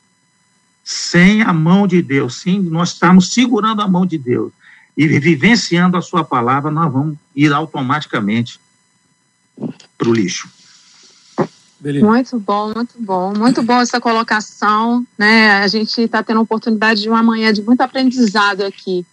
sem a mão de Deus, sim, nós estamos segurando a mão de Deus e vivenciando a sua palavra, nós vamos ir automaticamente para o lixo. Beleza. Muito bom, muito bom. Muito bom essa colocação. Né? A gente está tendo a oportunidade de uma manhã de muito aprendizado aqui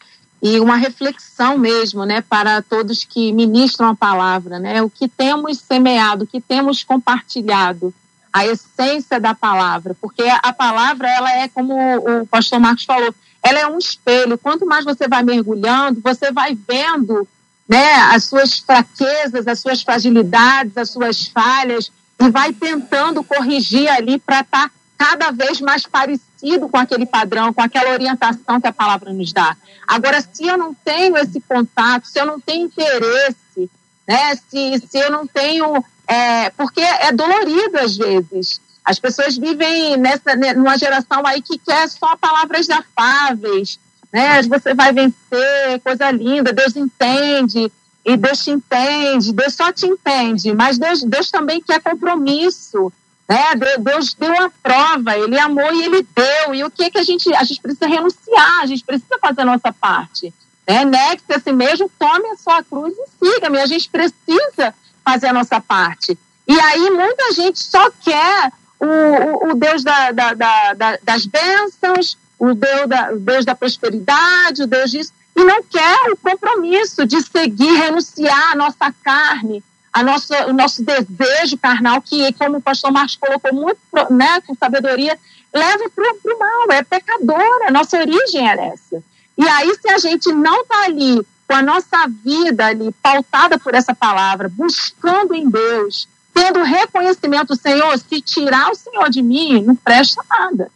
e uma reflexão mesmo, né, para todos que ministram a palavra, né, o que temos semeado, o que temos compartilhado, a essência da palavra, porque a palavra ela é como o pastor Marcos falou, ela é um espelho. Quanto mais você vai mergulhando, você vai vendo, né, as suas fraquezas, as suas fragilidades, as suas falhas e vai tentando corrigir ali para estar tá cada vez mais parecido com aquele padrão, com aquela orientação que a palavra nos dá. Agora, se eu não tenho esse contato, se eu não tenho interesse, né, se, se eu não tenho. É, porque é dolorido às vezes. As pessoas vivem nessa, né, numa geração aí que quer só palavras afáveis, né? Você vai vencer, coisa linda, Deus entende, e Deus te entende, Deus só te entende, mas Deus, Deus também quer compromisso. Né? Deus deu a prova, ele amou e ele deu. E o que que a gente a gente precisa renunciar, a gente precisa fazer a nossa parte. Né? Negue-se a si mesmo, tome a sua cruz e siga-me. A gente precisa fazer a nossa parte. E aí muita gente só quer o, o, o Deus da, da, da, das bênçãos, o Deus da, o Deus da prosperidade, o Deus disso, e não quer o compromisso de seguir, renunciar à nossa carne, a nossa, o nosso desejo carnal, que, como o pastor Marcos colocou muito né, com sabedoria, leva para o mal, é pecadora, nossa origem era essa. E aí, se a gente não está ali com a nossa vida ali pautada por essa palavra, buscando em Deus, tendo reconhecimento, Senhor, se tirar o Senhor de mim, não presta nada.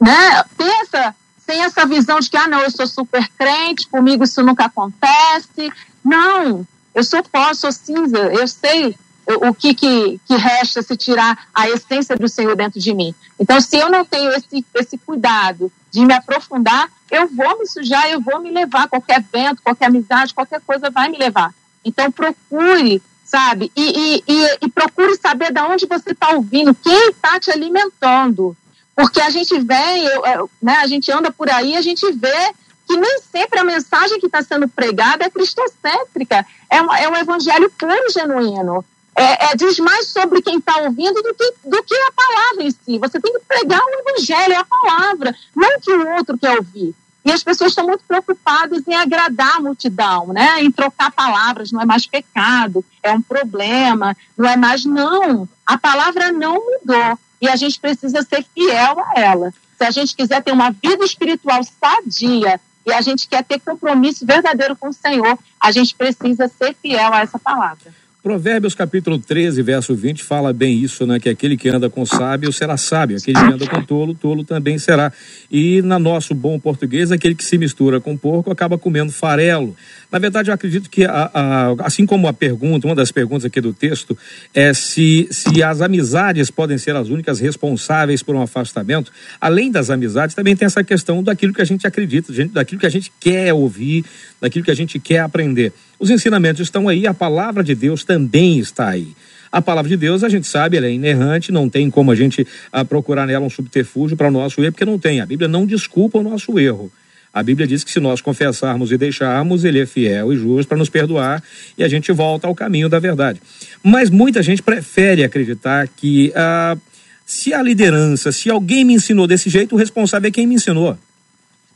Né? Pensa, sem essa visão de que, ah, não, eu sou super crente, comigo isso nunca acontece. Não, eu sou pó, sou cinza, eu sei o que, que, que, resta se tirar a essência do Senhor dentro de mim. Então, se eu não tenho esse, esse cuidado de me aprofundar, eu vou me sujar, eu vou me levar. Qualquer vento, qualquer amizade, qualquer coisa vai me levar. Então, procure, sabe? E, e, e, e procure saber de onde você está ouvindo, quem está te alimentando. Porque a gente vem, eu, eu, né, a gente anda por aí, a gente vê que nem sempre a mensagem que está sendo pregada é cristocêntrica, é, uma, é um evangelho puro e genuíno. É, é, diz mais sobre quem está ouvindo do que, do que a palavra em si. Você tem que pregar o evangelho, a palavra, não que o outro quer ouvir. E as pessoas estão muito preocupadas em agradar a multidão, né? em trocar palavras, não é mais pecado, é um problema, não é mais. Não, a palavra não mudou e a gente precisa ser fiel a ela. Se a gente quiser ter uma vida espiritual sadia, e a gente quer ter compromisso verdadeiro com o Senhor, a gente precisa ser fiel a essa palavra. Provérbios capítulo 13, verso 20 fala bem isso, né? Que aquele que anda com sábio será sábio, aquele que anda com tolo, tolo também será. E na nosso bom português, aquele que se mistura com porco acaba comendo farelo. Na verdade, eu acredito que, a, a, assim como a pergunta, uma das perguntas aqui do texto, é se, se as amizades podem ser as únicas responsáveis por um afastamento. Além das amizades, também tem essa questão daquilo que a gente acredita, daquilo que a gente quer ouvir, daquilo que a gente quer aprender. Os ensinamentos estão aí, a palavra de Deus também está aí. A palavra de Deus, a gente sabe, ela é inerrante, não tem como a gente ah, procurar nela um subterfúgio para o nosso erro, porque não tem. A Bíblia não desculpa o nosso erro. A Bíblia diz que se nós confessarmos e deixarmos, ele é fiel e justo para nos perdoar e a gente volta ao caminho da verdade. Mas muita gente prefere acreditar que ah, se a liderança, se alguém me ensinou desse jeito, o responsável é quem me ensinou.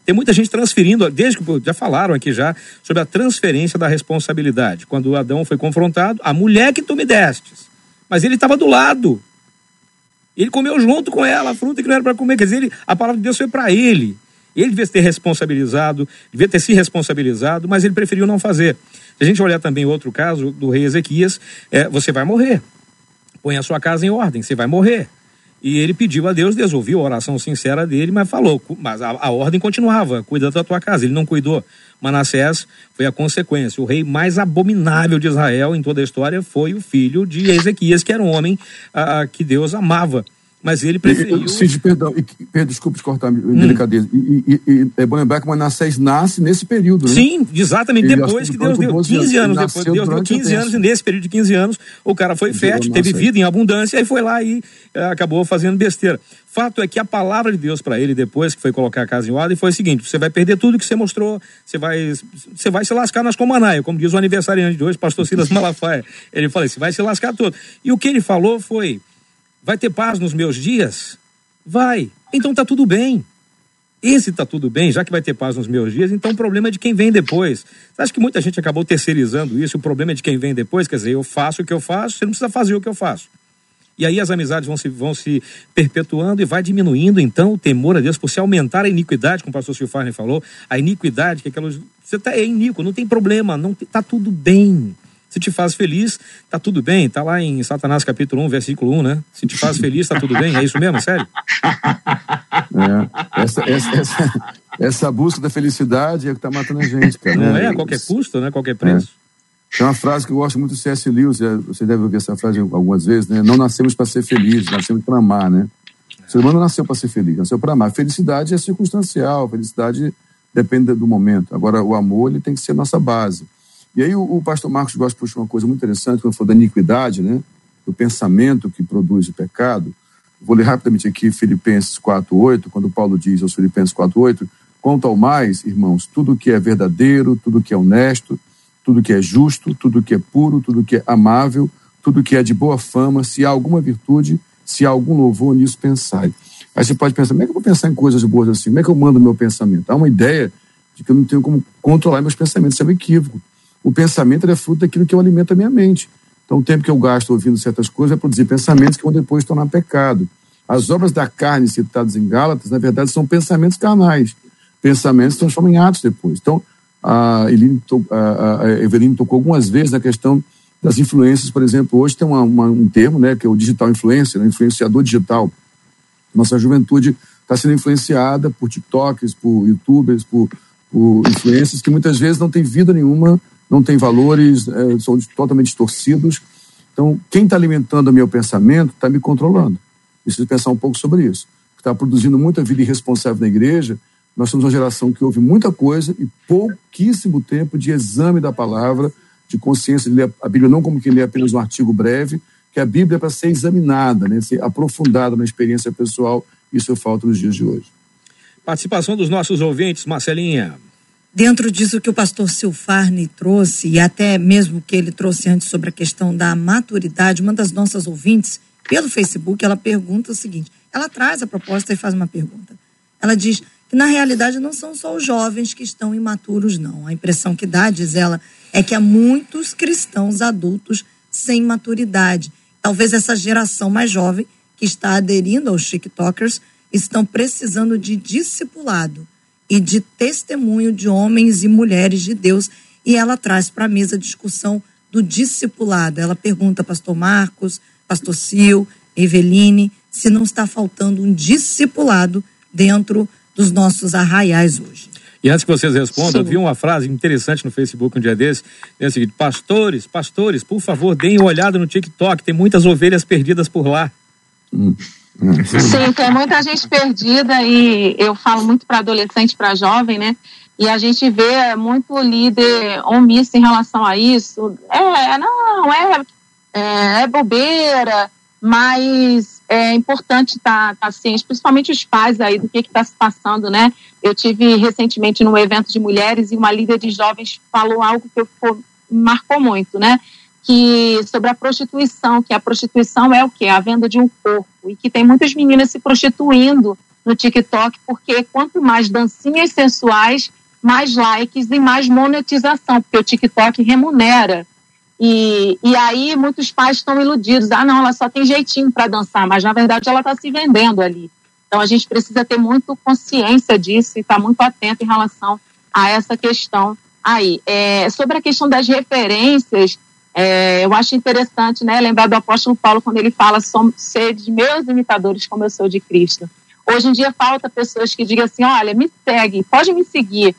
Tem muita gente transferindo, desde que já falaram aqui já, sobre a transferência da responsabilidade. Quando Adão foi confrontado, a mulher que tu me destes. Mas ele estava do lado. Ele comeu junto com ela a fruta que não era para comer. Quer dizer, ele, a palavra de Deus foi para ele. Ele devia ter responsabilizado, devia ter se responsabilizado, mas ele preferiu não fazer. Se a gente olhar também outro caso do rei Ezequias, é, você vai morrer. Põe a sua casa em ordem, você vai morrer. E ele pediu a Deus, Deus ouviu a oração sincera dele, mas falou, mas a, a ordem continuava, cuida da tua casa. Ele não cuidou. Manassés foi a consequência. O rei mais abominável de Israel em toda a história foi o filho de Ezequias, que era um homem ah, que Deus amava mas ele preferiu. Cid, perdão, e, desculpe cortar a hum. delicadeza. E, e, e, é bom lembrar que Manassés nasce nesse período, né? Sim, exatamente. Depois que Deus deu 15 anos, depois Deus deu 15 anos, e nesse período de 15 anos, o cara foi fértil, teve vida em abundância, e foi lá e uh, acabou fazendo besteira. Fato é que a palavra de Deus para ele, depois que foi colocar a casa em ordem, foi o seguinte: você vai perder tudo que você mostrou, você vai, você vai se lascar nas comanaias, como diz o aniversariante de hoje, pastor Silas Malafaia. Ele falou: você vai se lascar todo. E o que ele falou foi Vai ter paz nos meus dias? Vai. Então tá tudo bem. Esse tá tudo bem, já que vai ter paz nos meus dias, então o problema é de quem vem depois. Você acha que muita gente acabou terceirizando isso? O problema é de quem vem depois? Quer dizer, eu faço o que eu faço, você não precisa fazer o que eu faço. E aí as amizades vão se, vão se perpetuando e vai diminuindo, então, o temor a Deus, por se aumentar a iniquidade, como o pastor Silfarne falou, a iniquidade, que é aquela. Você tá, é iníquo, não tem problema, não tá tudo bem. Se te faz feliz, tá tudo bem. Tá lá em Satanás capítulo 1, versículo 1, né? Se te faz feliz, tá tudo bem. É isso mesmo? Sério? É. Essa, essa, essa, essa, busca da felicidade é o que tá matando a gente, cara. Não né? é a qualquer custo, né? Qualquer preço. É. Tem uma frase que eu gosto muito do C.S. Lewis, é, você deve ouvir essa frase algumas vezes, né? Não nascemos para ser felizes, nascemos para amar, né? O ser humano não nasceu para ser feliz, nasceu para amar. Felicidade é circunstancial, felicidade depende do momento. Agora, o amor ele tem que ser nossa base. E aí o, o pastor Marcos Gosta puxou uma coisa muito interessante, quando falou da iniquidade, né? Do pensamento que produz o pecado. Vou ler rapidamente aqui Filipenses 4.8, quando Paulo diz aos Filipenses 4.8, quanto ao mais, irmãos, tudo que é verdadeiro, tudo que é honesto, tudo que é justo, tudo que é puro, tudo que é amável, tudo que é de boa fama, se há alguma virtude, se há algum louvor nisso, pensai. Aí você pode pensar, como é que eu vou pensar em coisas boas assim? Como é que eu mando meu pensamento? Há uma ideia de que eu não tenho como controlar meus pensamentos, isso é um equívoco o pensamento é fruto daquilo que eu alimento a minha mente. Então, o tempo que eu gasto ouvindo certas coisas é produzir pensamentos que vão depois tornar pecado. As obras da carne citadas em Gálatas, na verdade, são pensamentos carnais. Pensamentos se transformam em atos depois. Então, a, Eline, a, a Eveline tocou algumas vezes na questão das influências. Por exemplo, hoje tem uma, uma, um termo, né, que é o digital influencer, né, influenciador digital. Nossa juventude está sendo influenciada por TikTokers, por YouTubers, por, por influencers que muitas vezes não têm vida nenhuma não tem valores, é, são totalmente distorcidos. Então, quem está alimentando o meu pensamento está me controlando. Preciso pensar um pouco sobre isso. Está produzindo muita vida irresponsável na igreja. Nós somos uma geração que ouve muita coisa e pouquíssimo tempo de exame da palavra, de consciência de ler a Bíblia não como quem lê apenas um artigo breve, que a Bíblia é para ser examinada, né, ser aprofundada na experiência pessoal. Isso falta nos dias de hoje. Participação dos nossos ouvintes, Marcelinha dentro disso que o pastor Silfarne trouxe, e até mesmo que ele trouxe antes sobre a questão da maturidade, uma das nossas ouvintes, pelo Facebook, ela pergunta o seguinte: ela traz a proposta e faz uma pergunta. Ela diz que, na realidade, não são só os jovens que estão imaturos, não. A impressão que dá, diz ela, é que há muitos cristãos adultos sem maturidade. Talvez essa geração mais jovem que está aderindo aos TikTokers estão precisando de discipulado e de testemunho de homens e mulheres de Deus. E ela traz para a mesa a discussão do discipulado. Ela pergunta, pastor Marcos, pastor Sil, Eveline, se não está faltando um discipulado dentro dos nossos arraiais hoje. E antes que vocês respondam, Sim. eu vi uma frase interessante no Facebook um dia desse, é o seguinte, pastores, pastores, por favor, deem uma olhada no TikTok, tem muitas ovelhas perdidas por lá. Hum. Sim, tem muita gente perdida e eu falo muito para adolescente, para jovem, né? E a gente vê muito líder omisso em relação a isso. É, não, é, é, é bobeira, mas é importante estar tá, tá ciente, principalmente os pais aí, do que está se passando, né? Eu tive recentemente num evento de mulheres e uma líder de jovens falou algo que eu, marcou muito, né? Que sobre a prostituição, que a prostituição é o quê? A venda de um corpo. E que tem muitas meninas se prostituindo no TikTok, porque quanto mais dancinhas sensuais, mais likes e mais monetização, porque o TikTok remunera. E, e aí muitos pais estão iludidos. Ah, não, ela só tem jeitinho para dançar, mas na verdade ela está se vendendo ali. Então a gente precisa ter muito consciência disso e estar tá muito atento em relação a essa questão aí. É, sobre a questão das referências, é, eu acho interessante né, lembrar do apóstolo Paulo quando ele fala ser de meus imitadores como eu sou de Cristo. Hoje em dia falta pessoas que digam assim, olha, me segue, pode me seguir,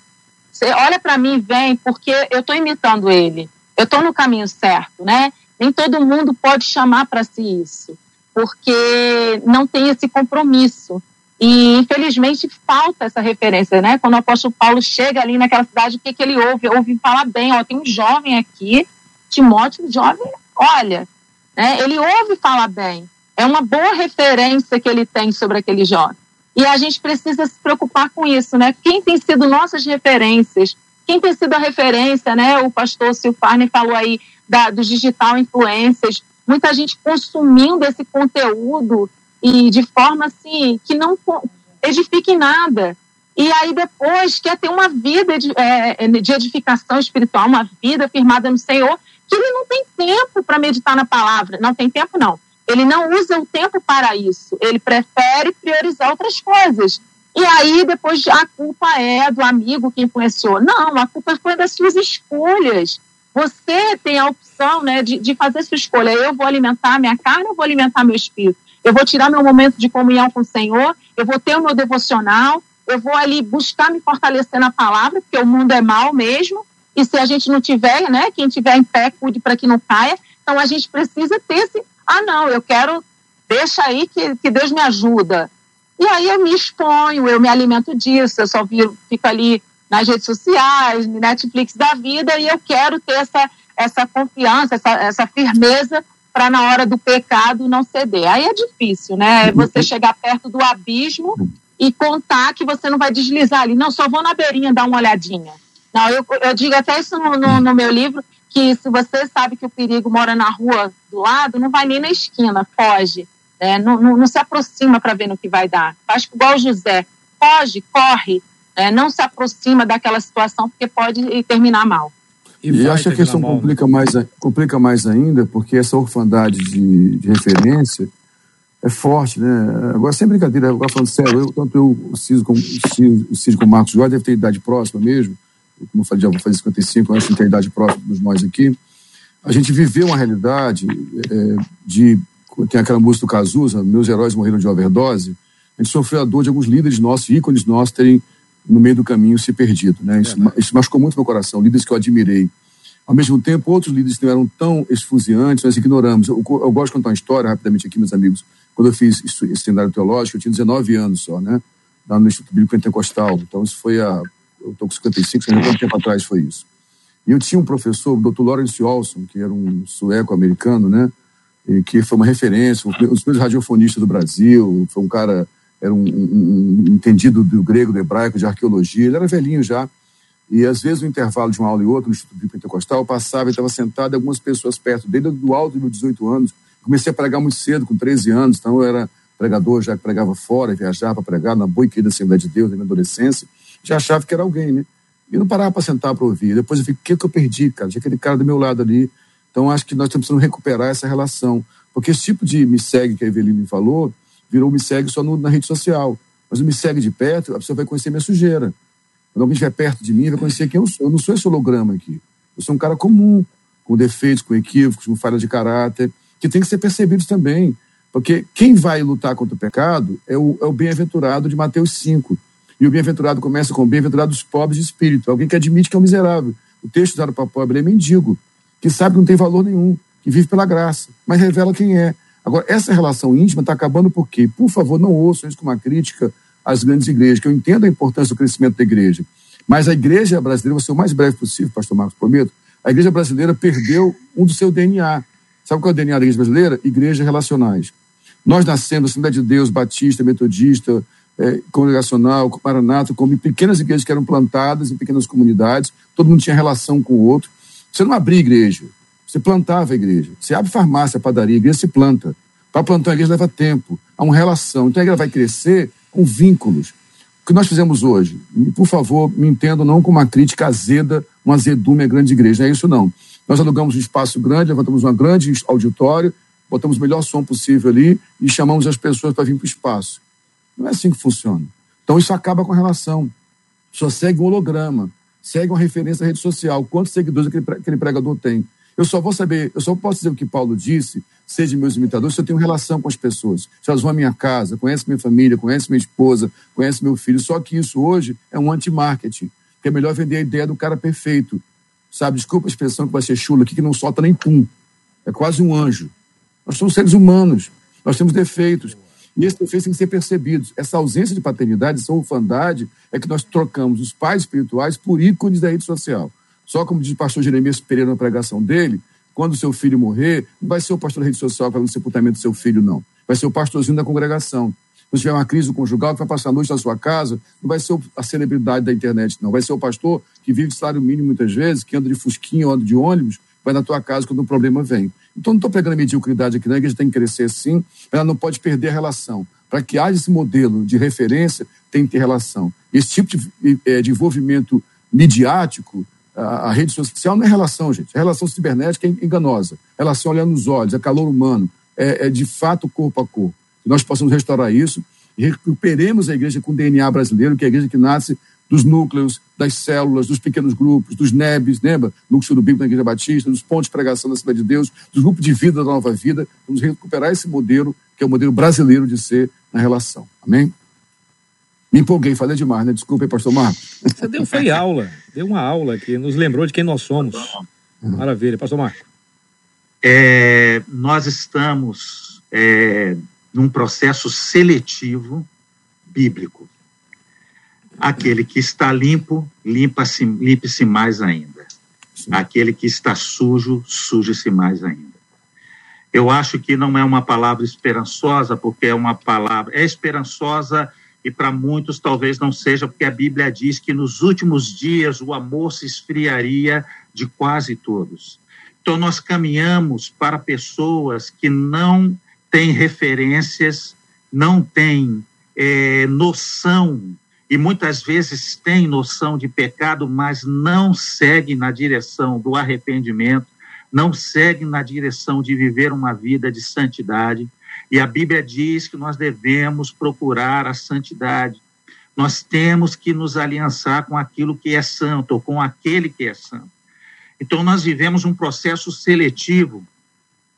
você olha para mim vem, porque eu estou imitando ele. Eu estou no caminho certo, né? Nem todo mundo pode chamar para si isso, porque não tem esse compromisso. E, infelizmente, falta essa referência, né? Quando o apóstolo Paulo chega ali naquela cidade, o que, que ele ouve? Ouve falar bem, ó, tem um jovem aqui, Timóteo, jovem, olha, né? Ele ouve falar bem. É uma boa referência que ele tem sobre aquele jovem. E a gente precisa se preocupar com isso, né? Quem tem sido nossas referências? Quem tem sido a referência, né? O pastor Silfarne falou aí da, dos digital influencers, muita gente consumindo esse conteúdo e de forma assim que não edifique em nada. E aí depois quer ter uma vida de, é, de edificação espiritual, uma vida firmada no Senhor, que ele não tem tempo para meditar na palavra. Não tem tempo, não. Ele não usa o tempo para isso. Ele prefere priorizar outras coisas. E aí, depois, a culpa é do amigo que influenciou. Não, a culpa foi das suas escolhas. Você tem a opção né, de, de fazer sua escolha. Eu vou alimentar minha carne ou vou alimentar meu espírito? Eu vou tirar meu momento de comunhão com o Senhor, eu vou ter o meu devocional, eu vou ali buscar me fortalecer na palavra, porque o mundo é mal mesmo. E se a gente não tiver, né, quem tiver em pé, cuide para que não caia. Então a gente precisa ter esse ah, não, eu quero, deixa aí que, que Deus me ajuda. E aí eu me exponho, eu me alimento disso, eu só viro, fico ali nas redes sociais, no Netflix da vida, e eu quero ter essa, essa confiança, essa, essa firmeza para na hora do pecado não ceder. Aí é difícil, né? Você chegar perto do abismo e contar que você não vai deslizar ali. Não, só vou na beirinha dar uma olhadinha. Não, eu, eu digo até isso no, no, no meu livro, que se você sabe que o perigo mora na rua do lado, não vai nem na esquina, foge. Né? Não, não, não, se aproxima para ver no que vai dar. Faz igual o José, foge, corre, né? não se aproxima daquela situação porque pode terminar mal. E, e acho que a questão complica mais, complica mais ainda, porque essa orfandade de, de referência é forte, né? Agora, sem brincadeira, agora falando sério, eu, tanto eu, o Cid como o Cid, com o Marcos Jorge, deve ter idade próxima mesmo, como eu falei, já vou fazer 55 anos, tem idade próxima dos nós aqui, a gente viveu uma realidade é, de. Tem aquela música do Cazuza, Meus Heróis Morreram de Overdose. A gente sofreu a dor de alguns líderes nossos, ícones nossos, terem no meio do caminho se perdido. Né? Isso, é, isso machucou muito meu coração, líderes que eu admirei. Ao mesmo tempo, outros líderes que não eram tão esfuziantes, nós ignoramos. Eu, eu, gosto de contar uma história rapidamente aqui, meus amigos. Quando eu fiz esse seminário teológico, eu tinha 19 anos só, né? Lá no Instituto Bíblico Pentecostal. Então, isso foi há eu estou com 55, não quanto tempo atrás foi isso. E eu tinha um professor, o Dr. Lawrence Olson, que era um sueco-americano, né? E que foi uma referência, um dos primeiros radiofonistas do Brasil, foi um cara, era um, um, um entendido do grego, do hebraico, de arqueologia, ele era velhinho já. E às vezes, no intervalo de uma aula e outra, no Instituto Pentecostal, eu passava e estava sentado algumas pessoas perto dele, do alto de meus 18 anos. Comecei a pregar muito cedo, com 13 anos, então eu era pregador, já que pregava fora, viajava para pregar na boa e da Assembleia de Deus, na minha adolescência já achava que era alguém, né? E não parava para sentar para ouvir. Depois eu fiquei, o que, que eu perdi, cara? Tinha aquele cara do meu lado ali. Então acho que nós estamos precisando recuperar essa relação. Porque esse tipo de me segue que a Eveline falou, virou me segue só no, na rede social. Mas o me segue de perto, a pessoa vai conhecer minha sujeira. Quando alguém estiver perto de mim, vai conhecer quem eu sou. Eu não sou esse holograma aqui. Eu sou um cara comum, com defeitos, com equívocos, com falhas de caráter, que tem que ser percebidos também. Porque quem vai lutar contra o pecado é o, é o bem-aventurado de Mateus 5. E o bem-aventurado começa com bem-aventurado dos pobres de espírito, alguém que admite que é um miserável. O texto usado para pobre é mendigo, que sabe que não tem valor nenhum, que vive pela graça, mas revela quem é. Agora, essa relação íntima está acabando por quê? Por favor, não ouçam isso como uma crítica às grandes igrejas, que eu entendo a importância do crescimento da igreja. Mas a igreja brasileira, vou ser o mais breve possível, pastor Marcos, prometo, a igreja brasileira perdeu um do seu DNA. Sabe qual é o DNA da igreja brasileira? Igrejas relacionais. Nós nascemos, Assembleia de Deus, Batista, Metodista, é, Congregacional, Maranato, como pequenas igrejas que eram plantadas em pequenas comunidades, todo mundo tinha relação com o outro. Você não abria igreja, você plantava a igreja. Você abre farmácia, padaria, igreja se planta. Para plantar a igreja leva tempo, há uma relação. Então a igreja vai crescer com vínculos. O que nós fizemos hoje, por favor, me entendam não como uma crítica azeda, um azedume à grande igreja, não é isso não. Nós alugamos um espaço grande, levantamos uma grande auditório, botamos o melhor som possível ali e chamamos as pessoas para vir para o espaço. Não é assim que funciona. Então isso acaba com a relação. Só segue um holograma, segue uma referência à rede social, quantos seguidores aquele, pregador tem. Eu só vou saber, eu só posso dizer o que Paulo disse, seja meus imitadores, se eu tenho relação com as pessoas. Se elas vão à minha casa, conhecem minha família, conhecem minha esposa, conhecem meu filho. Só que isso hoje é um anti-marketing. É melhor vender a ideia do cara perfeito. Sabe, desculpa a expressão que vai ser chula aqui, que não solta nem pum. É quase um anjo. Nós somos seres humanos, nós temos defeitos. E esses defeitos têm que ser percebidos. Essa ausência de paternidade, essa orfandade, é que nós trocamos os pais espirituais por ícones da rede social. Só como diz o pastor Jeremias Pereira na pregação dele, quando seu filho morrer, não vai ser o pastor da rede social que vai no sepultamento do seu filho, não. Vai ser o pastorzinho da congregação. Se tiver uma crise conjugal que vai passar a noite na sua casa, não vai ser a celebridade da internet, não. Vai ser o pastor que vive de salário mínimo muitas vezes, que anda de fusquinha, anda de ônibus, vai na tua casa quando o problema vem. Então não estou pegando a mediocridade aqui, não. A igreja tem que crescer sim, ela não pode perder a relação. Para que haja esse modelo de referência, tem que ter relação. Esse tipo de, eh, de envolvimento midiático a, a, rede social não é relação, gente. A relação cibernética é enganosa. Relação olhando nos olhos, é calor humano, é, é de fato corpo a corpo. Que nós possamos restaurar isso recuperemos a igreja com DNA brasileiro, que é a igreja que nasce dos núcleos, das células, dos pequenos grupos, dos NEBs, lembra? Núcleo do Bíblia da Igreja Batista, dos pontos de pregação da Cidade de Deus, dos grupos de vida da nova vida. Vamos recuperar esse modelo, que é o modelo brasileiro de ser na relação. Amém? Me empolguei, falei demais, né? Desculpa aí, pastor Marcos. Você deu, foi aula, deu uma aula que nos lembrou de quem nós somos. Maravilha, pastor Marcos. É, nós estamos é, num processo seletivo bíblico. Aquele que está limpo, limpa-se, limpe-se mais ainda. Sim. Aquele que está sujo, suje-se mais ainda. Eu acho que não é uma palavra esperançosa, porque é uma palavra. É esperançosa e para muitos talvez não seja, porque a Bíblia diz que nos últimos dias o amor se esfriaria de quase todos. Então, nós caminhamos para pessoas que não têm referências, não têm é, noção, e muitas vezes têm noção de pecado, mas não seguem na direção do arrependimento, não seguem na direção de viver uma vida de santidade. E a Bíblia diz que nós devemos procurar a santidade. Nós temos que nos aliançar com aquilo que é santo, ou com aquele que é santo. Então, nós vivemos um processo seletivo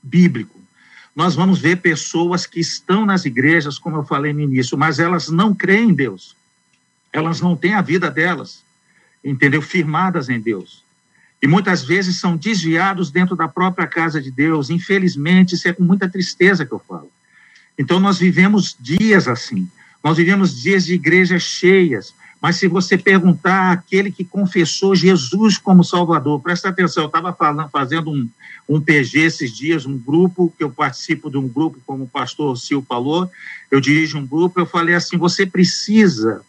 bíblico. Nós vamos ver pessoas que estão nas igrejas, como eu falei no início, mas elas não creem em Deus. Elas não têm a vida delas, entendeu? Firmadas em Deus. E muitas vezes são desviados dentro da própria casa de Deus. Infelizmente, isso é com muita tristeza que eu falo. Então, nós vivemos dias assim. Nós vivemos dias de igrejas cheias. Mas se você perguntar àquele que confessou Jesus como Salvador, presta atenção, eu estava fazendo um, um PG esses dias, um grupo, que eu participo de um grupo, como o pastor Sil falou, eu dirijo um grupo, eu falei assim, você precisa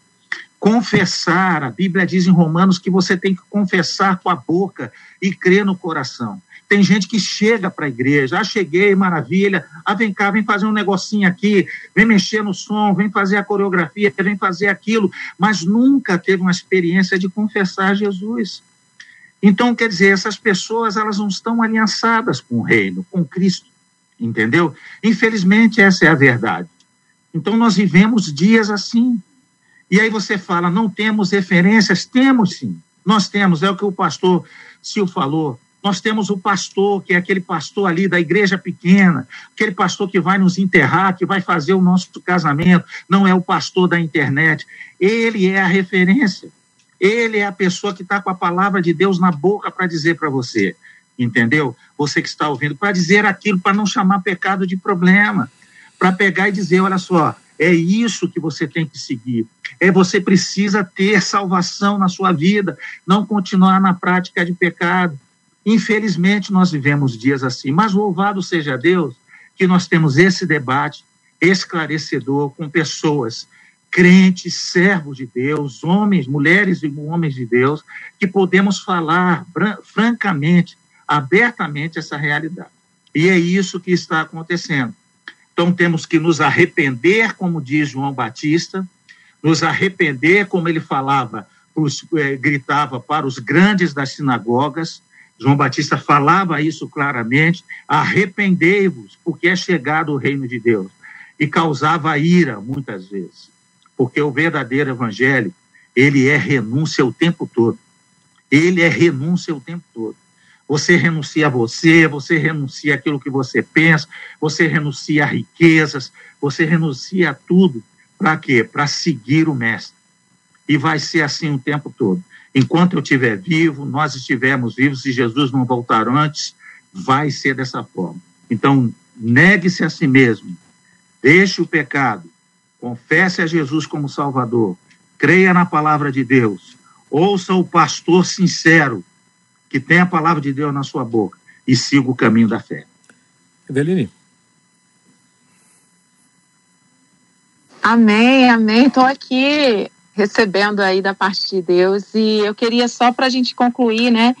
confessar, a Bíblia diz em Romanos que você tem que confessar com a boca e crer no coração. Tem gente que chega para a igreja, ah, cheguei, maravilha, ah, vem cá, vem fazer um negocinho aqui, vem mexer no som, vem fazer a coreografia, vem fazer aquilo, mas nunca teve uma experiência de confessar Jesus. Então, quer dizer, essas pessoas, elas não estão aliançadas com o reino, com Cristo, entendeu? Infelizmente, essa é a verdade. Então, nós vivemos dias assim. E aí você fala, não temos referências? Temos sim, nós temos, é o que o pastor Sil falou, Nós temos o pastor, que é aquele pastor ali da igreja pequena, aquele pastor que vai nos enterrar, que vai fazer o nosso casamento, não é o pastor da internet. Ele é a referência. Ele é a pessoa que está com a palavra de Deus na boca para dizer para você, entendeu? Você que está ouvindo, para dizer aquilo, para não chamar pecado de problema, para pegar e dizer: olha só, é isso que você tem que seguir. É você precisa ter salvação na sua vida, não continuar na prática de pecado. Infelizmente, nós vivemos dias assim, mas louvado seja Deus que nós temos esse debate esclarecedor com pessoas crentes, servos de Deus, homens, mulheres e homens de Deus, que podemos falar francamente, abertamente essa realidade. E é isso que está acontecendo. Então temos que nos arrepender, como diz João Batista, nos arrepender, como ele falava, os, eh, gritava para os grandes das sinagogas. João Batista falava isso claramente: arrependei-vos, porque é chegado o reino de Deus. E causava ira, muitas vezes porque o verdadeiro evangelho, ele é renúncia o tempo todo. Ele é renúncia o tempo todo. Você renuncia a você, você renuncia aquilo que você pensa, você renuncia a riquezas, você renuncia a tudo. Para quê? Para seguir o Mestre. E vai ser assim o tempo todo. Enquanto eu estiver vivo, nós estivermos vivos, se Jesus não voltar antes, vai ser dessa forma. Então, negue-se a si mesmo, deixe o pecado, confesse a Jesus como Salvador, creia na palavra de Deus, ouça o pastor sincero que tem a palavra de Deus na sua boca e siga o caminho da fé. Eveline. Amém, amém. Estou aqui recebendo aí da parte de Deus e eu queria só para a gente concluir, né,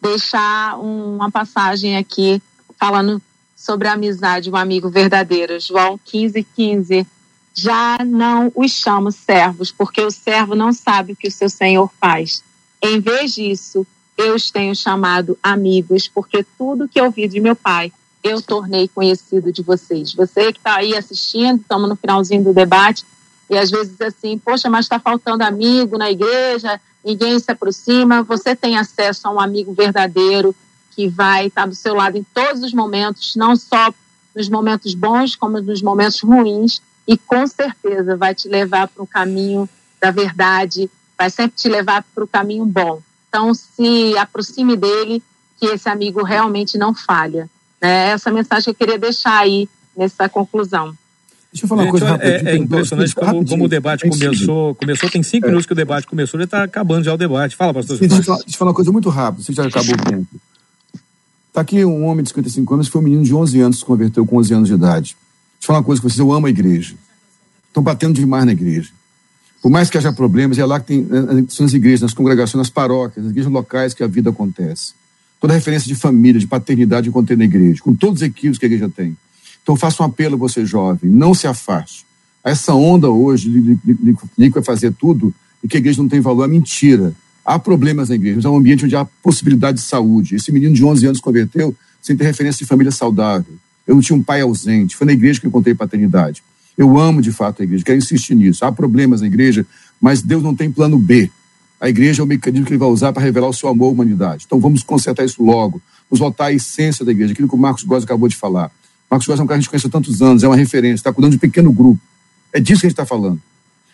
deixar uma passagem aqui falando sobre a amizade, um amigo verdadeiro. João 15, 15 já não os chamo servos, porque o servo não sabe o que o seu senhor faz. Em vez disso, eu os tenho chamado amigos, porque tudo que eu ouvi de meu pai, eu tornei conhecido de vocês. Você que está aí assistindo, estamos no finalzinho do debate, e às vezes assim, poxa, mas está faltando amigo na igreja, ninguém se aproxima. Você tem acesso a um amigo verdadeiro que vai estar do seu lado em todos os momentos, não só nos momentos bons, como nos momentos ruins e com certeza vai te levar para o caminho da verdade, vai sempre te levar para o caminho bom. Então, se aproxime dele, que esse amigo realmente não falha. Né? Essa mensagem que eu queria deixar aí nessa conclusão. Deixa eu falar uma coisa é, é, é impressionante como, como, o debate começou. Começou, tem cinco é. minutos que o debate começou, já está acabando já o debate. Fala, pastor. Sim, deixa, eu falar, deixa eu falar uma coisa muito rápida, você já acabou o tempo. Está aqui um homem de 55 anos, foi um menino de 11 anos, se converteu com 11 anos de idade. Deixa eu falar uma coisa com vocês, eu amo a igreja. Estão batendo demais na igreja. Por mais que haja problemas, é lá que tem, né, são as igrejas, nas congregações, nas paróquias, nas igrejas locais que a vida acontece. Toda referência de família, de paternidade encontrei na igreja, com todos os equívocos que a igreja tem. Então faço um apelo a você, jovem, não se afaste. Essa onda hoje de, de vai fazer tudo e que a igreja não tem valor é mentira. Há problemas na igreja, mas é um ambiente onde há possibilidade de saúde. Esse menino de 11 anos converteu sem ter referência de família saudável. Eu não tinha um pai ausente. Foi na igreja que eu encontrei paternidade. Eu amo de fato a igreja, quero insistir nisso. Há problemas na igreja, mas Deus não tem plano B. A igreja é o mecanismo que ele vai usar para revelar o seu amor à humanidade. Então vamos consertar isso logo. Vamos voltar à essência da igreja, aquilo que o Marcos Góes acabou de falar. Marcos Góes é um cara que a gente conhece há tantos anos, é uma referência, está cuidando de um pequeno grupo. É disso que a gente está falando.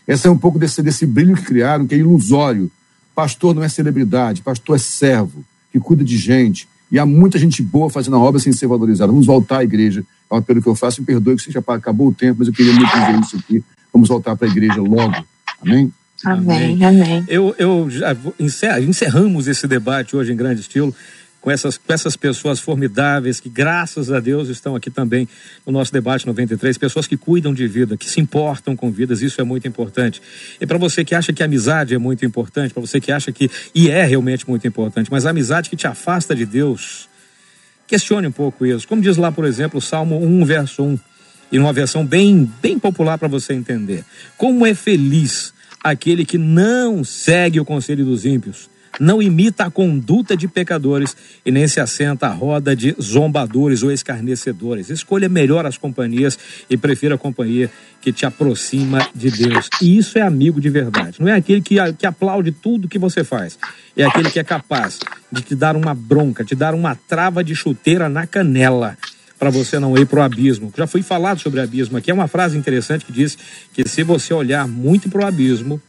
Essa é um pouco desse, desse brilho que criaram, que é ilusório. Pastor não é celebridade, pastor é servo, que cuida de gente, e há muita gente boa fazendo a obra sem ser valorizada. Vamos voltar à igreja. É um apelo que eu faço. Me perdoe que você já acabou o tempo, mas eu queria muito dizer isso aqui. Vamos voltar para a igreja logo. Amém? Amém, amém. Eu, eu já encerramos esse debate hoje em grande estilo com essas, com essas pessoas formidáveis que, graças a Deus, estão aqui também no nosso debate 93. Pessoas que cuidam de vida, que se importam com vidas, isso é muito importante. E para você que acha que amizade é muito importante, para você que acha que, e é realmente muito importante, mas a amizade que te afasta de Deus, questione um pouco isso. Como diz lá, por exemplo, o Salmo 1, verso 1, e numa versão bem, bem popular para você entender. Como é feliz aquele que não segue o conselho dos ímpios não imita a conduta de pecadores e nem se assenta à roda de zombadores ou escarnecedores. Escolha melhor as companhias e prefira a companhia que te aproxima de Deus. E isso é amigo de verdade. Não é aquele que, que aplaude tudo que você faz. É aquele que é capaz de te dar uma bronca, te dar uma trava de chuteira na canela para você não ir para o abismo. Já foi falado sobre abismo aqui. É uma frase interessante que diz que se você olhar muito para o abismo,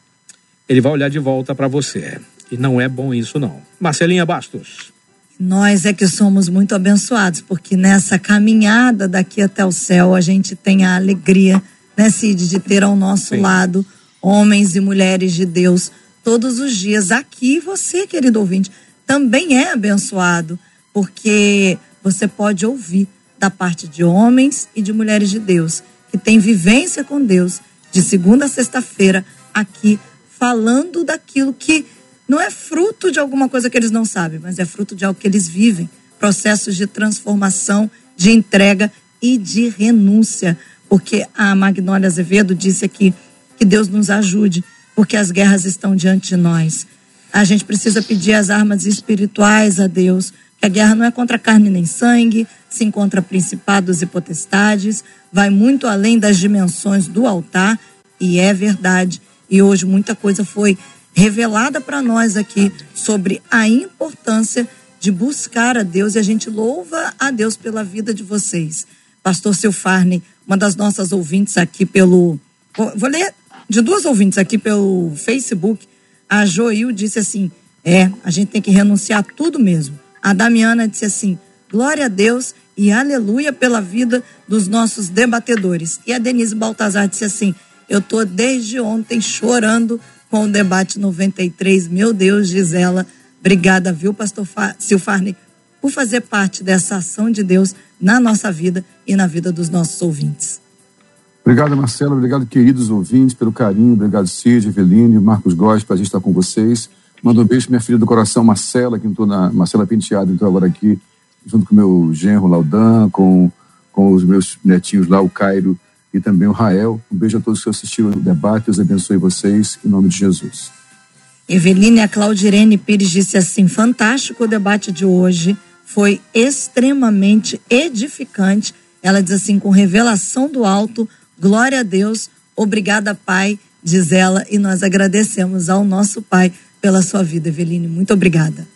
ele vai olhar de volta para você. E não é bom isso, não. Marcelinha Bastos. Nós é que somos muito abençoados, porque nessa caminhada daqui até o céu, a gente tem a alegria, né, Cid, de ter ao nosso Sim. lado homens e mulheres de Deus todos os dias. Aqui, você, querido ouvinte, também é abençoado, porque você pode ouvir da parte de homens e de mulheres de Deus, que têm vivência com Deus, de segunda a sexta-feira, aqui, falando daquilo que não é fruto de alguma coisa que eles não sabem, mas é fruto de algo que eles vivem processos de transformação, de entrega e de renúncia. Porque a Magnólia Azevedo disse aqui que Deus nos ajude, porque as guerras estão diante de nós. A gente precisa pedir as armas espirituais a Deus, que a guerra não é contra carne nem sangue, se encontra principados e potestades, vai muito além das dimensões do altar, e é verdade. E hoje muita coisa foi revelada para nós aqui sobre a importância de buscar a Deus e a gente louva a Deus pela vida de vocês. Pastor Silfarne, uma das nossas ouvintes aqui pelo. Vou ler de duas ouvintes aqui pelo Facebook. A Joil disse assim: é, a gente tem que renunciar a tudo mesmo. A Damiana disse assim: glória a Deus e aleluia pela vida dos nossos debatedores. E a Denise Baltazar disse assim: eu tô desde ontem chorando com o debate 93. Meu Deus, Gisela, obrigada, viu, pastor Silfarne, por fazer parte dessa ação de Deus na nossa vida e na vida dos nossos ouvintes. Obrigado, Marcelo. Obrigado, queridos ouvintes, pelo carinho. Obrigado, Cid, Eveline, Marcos Góes, para a gente estar com vocês. Mando um beijo minha filha do coração, Marcela, que entrou na. Marcela Penteado entrou agora aqui, junto com meu genro Laudan, com, com os meus netinhos lá, o Cairo e também o Rael. Um beijo a todos que assistiram o debate. Deus abençoe vocês, em nome de Jesus. Eveline, a Claudirene Pires disse assim: fantástico o debate de hoje, foi extremamente edificante. Ela diz assim: com revelação do alto, glória a Deus, obrigada, Pai, diz ela, e nós agradecemos ao nosso Pai pela sua vida, Eveline. Muito obrigada.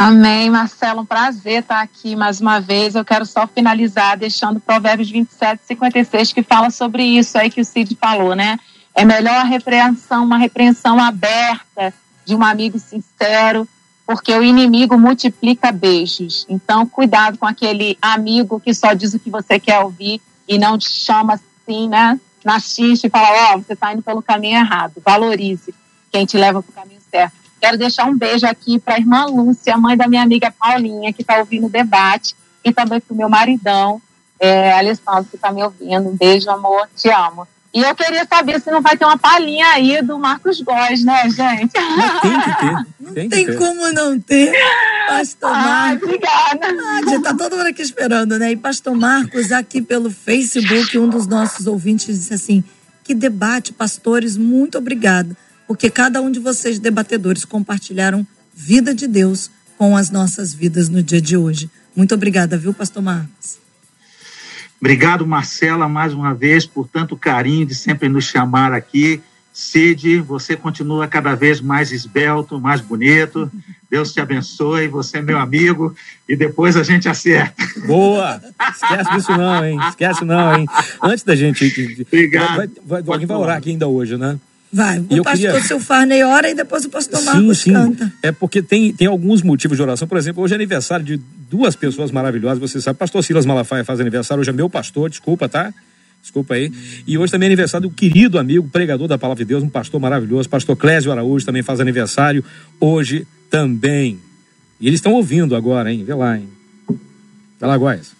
Amém, Marcelo, um prazer estar aqui mais uma vez. Eu quero só finalizar deixando Provérbios 27, 56, que fala sobre isso aí que o Cid falou, né? É melhor a repreensão, uma repreensão aberta de um amigo sincero, porque o inimigo multiplica beijos. Então, cuidado com aquele amigo que só diz o que você quer ouvir e não te chama assim, né? Na xixi e fala, ó, oh, você está indo pelo caminho errado. Valorize quem te leva para o caminho certo. Quero deixar um beijo aqui para a irmã Lúcia, mãe da minha amiga Paulinha, que está ouvindo o debate, e também para o meu maridão, é, Alessandro, que está me ouvindo. Um beijo, amor, te amo. E eu queria saber se não vai ter uma palhinha aí do Marcos Góes, né, gente? Não, tem que ter. Não tem, tem como não ter. Pastor Marcos. obrigada. Ah, já tá todo mundo aqui esperando, né? E Pastor Marcos, aqui pelo Facebook, um dos nossos ouvintes disse assim: que debate, pastores, muito obrigado porque cada um de vocês, debatedores, compartilharam vida de Deus com as nossas vidas no dia de hoje. Muito obrigada, viu, Pastor Marcos? Obrigado, Marcela, mais uma vez, por tanto carinho de sempre nos chamar aqui. Cid, você continua cada vez mais esbelto, mais bonito. Deus te abençoe, você é meu amigo e depois a gente acerta. Boa! Esquece disso não, hein? Esquece não, hein? Antes da gente... Obrigado. Vai, vai, alguém vai orar aqui ainda hoje, né? Vai, o pastor queria... seu Farney ora e depois o pastor Marcos sim, sim. canta. É porque tem, tem alguns motivos de oração. Por exemplo, hoje é aniversário de duas pessoas maravilhosas, você sabe. Pastor Silas Malafaia faz aniversário, hoje é meu pastor, desculpa, tá? Desculpa aí. E hoje também é aniversário do querido amigo, pregador da Palavra de Deus, um pastor maravilhoso, pastor Clésio Araújo também faz aniversário hoje também. E eles estão ouvindo agora, hein? Vê lá, hein? Vai lá, Góis.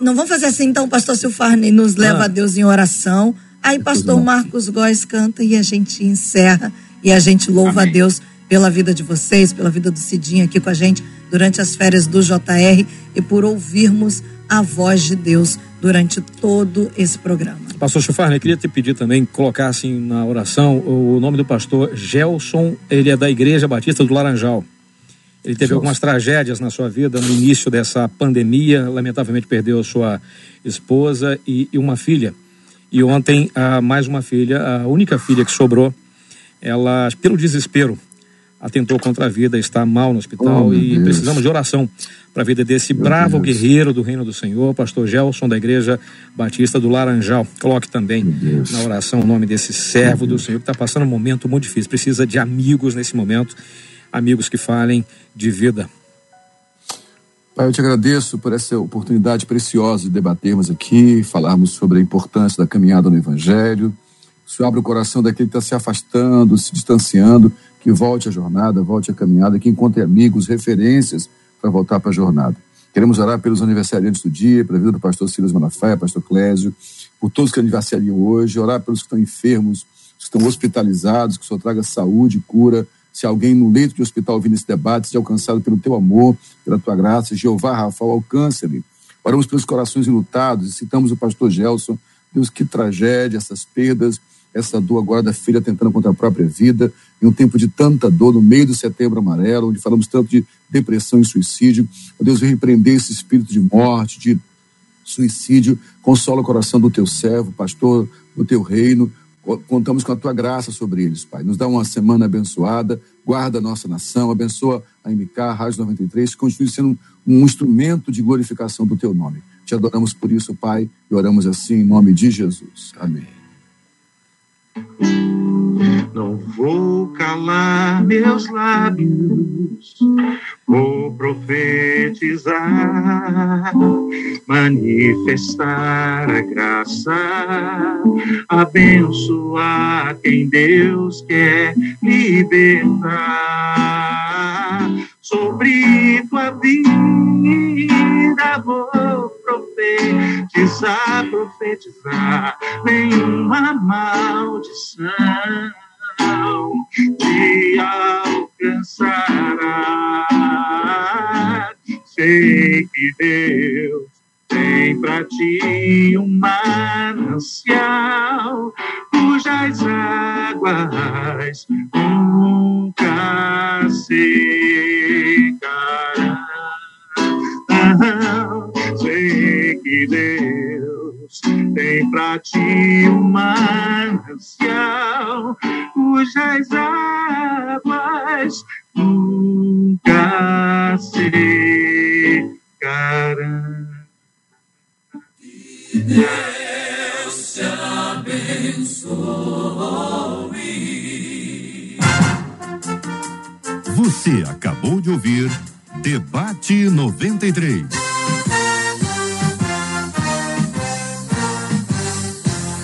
Não vamos fazer assim, então, pastor Silfarney nos leva ah. a Deus em oração Aí pastor Marcos Góes canta e a gente encerra e a gente louva Amém. a Deus pela vida de vocês, pela vida do Cidinho aqui com a gente durante as férias do JR e por ouvirmos a voz de Deus durante todo esse programa. Pastor Chufarne, eu queria te pedir também colocar assim na oração o nome do pastor Gelson, ele é da Igreja Batista do Laranjal. Ele teve algumas tragédias na sua vida no início dessa pandemia, lamentavelmente perdeu sua esposa e, e uma filha. E ontem, a, mais uma filha, a única filha que sobrou, ela, pelo desespero, atentou contra a vida, está mal no hospital oh, e Deus. precisamos de oração para a vida desse meu bravo Deus. guerreiro do reino do Senhor, pastor Gelson da Igreja Batista do Laranjal. Coloque também na oração o nome desse servo do Senhor que está passando um momento muito difícil, precisa de amigos nesse momento, amigos que falem de vida. Pai, eu te agradeço por essa oportunidade preciosa de debatermos aqui, falarmos sobre a importância da caminhada no Evangelho. O Senhor abre o coração daquele que está se afastando, se distanciando, que volte à jornada, volte à caminhada, que encontre amigos, referências para voltar para a jornada. Queremos orar pelos aniversariantes do dia, pela vida do pastor Silas Malafaia, pastor Clésio, por todos que aniversariam hoje, orar pelos que estão enfermos, que estão hospitalizados, que o Senhor traga saúde, cura. Se alguém no leito de hospital ouvindo esse debate, seja alcançado pelo teu amor, pela tua graça, Jeová Rafael, alcance-lhe. Oramos pelos corações enlutados e citamos o pastor Gelson. Deus, que tragédia, essas perdas essa dor agora da filha tentando contra a própria vida, em um tempo de tanta dor, no meio do setembro amarelo, onde falamos tanto de depressão e suicídio. Ó Deus, vem repreender esse espírito de morte, de suicídio. Consola o coração do teu servo, pastor do teu reino. Contamos com a tua graça sobre eles, Pai. Nos dá uma semana abençoada, guarda a nossa nação, abençoa a MK, a Rádio 93, que continue sendo um, um instrumento de glorificação do teu nome. Te adoramos por isso, Pai, e oramos assim em nome de Jesus. Amém. Não vou calar meus lábios, vou profetizar, manifestar a graça, abençoar quem Deus quer libertar. Sobre tua vida vou profetizar, profetizar, nenhuma maldição te alcançará. Sei que Deus tem para ti um manancial cujas águas nunca secarão. Sei que Deus tem para ti um manancial cujas águas nunca secarão. Deus te abençoe. Você acabou de ouvir Debate 93.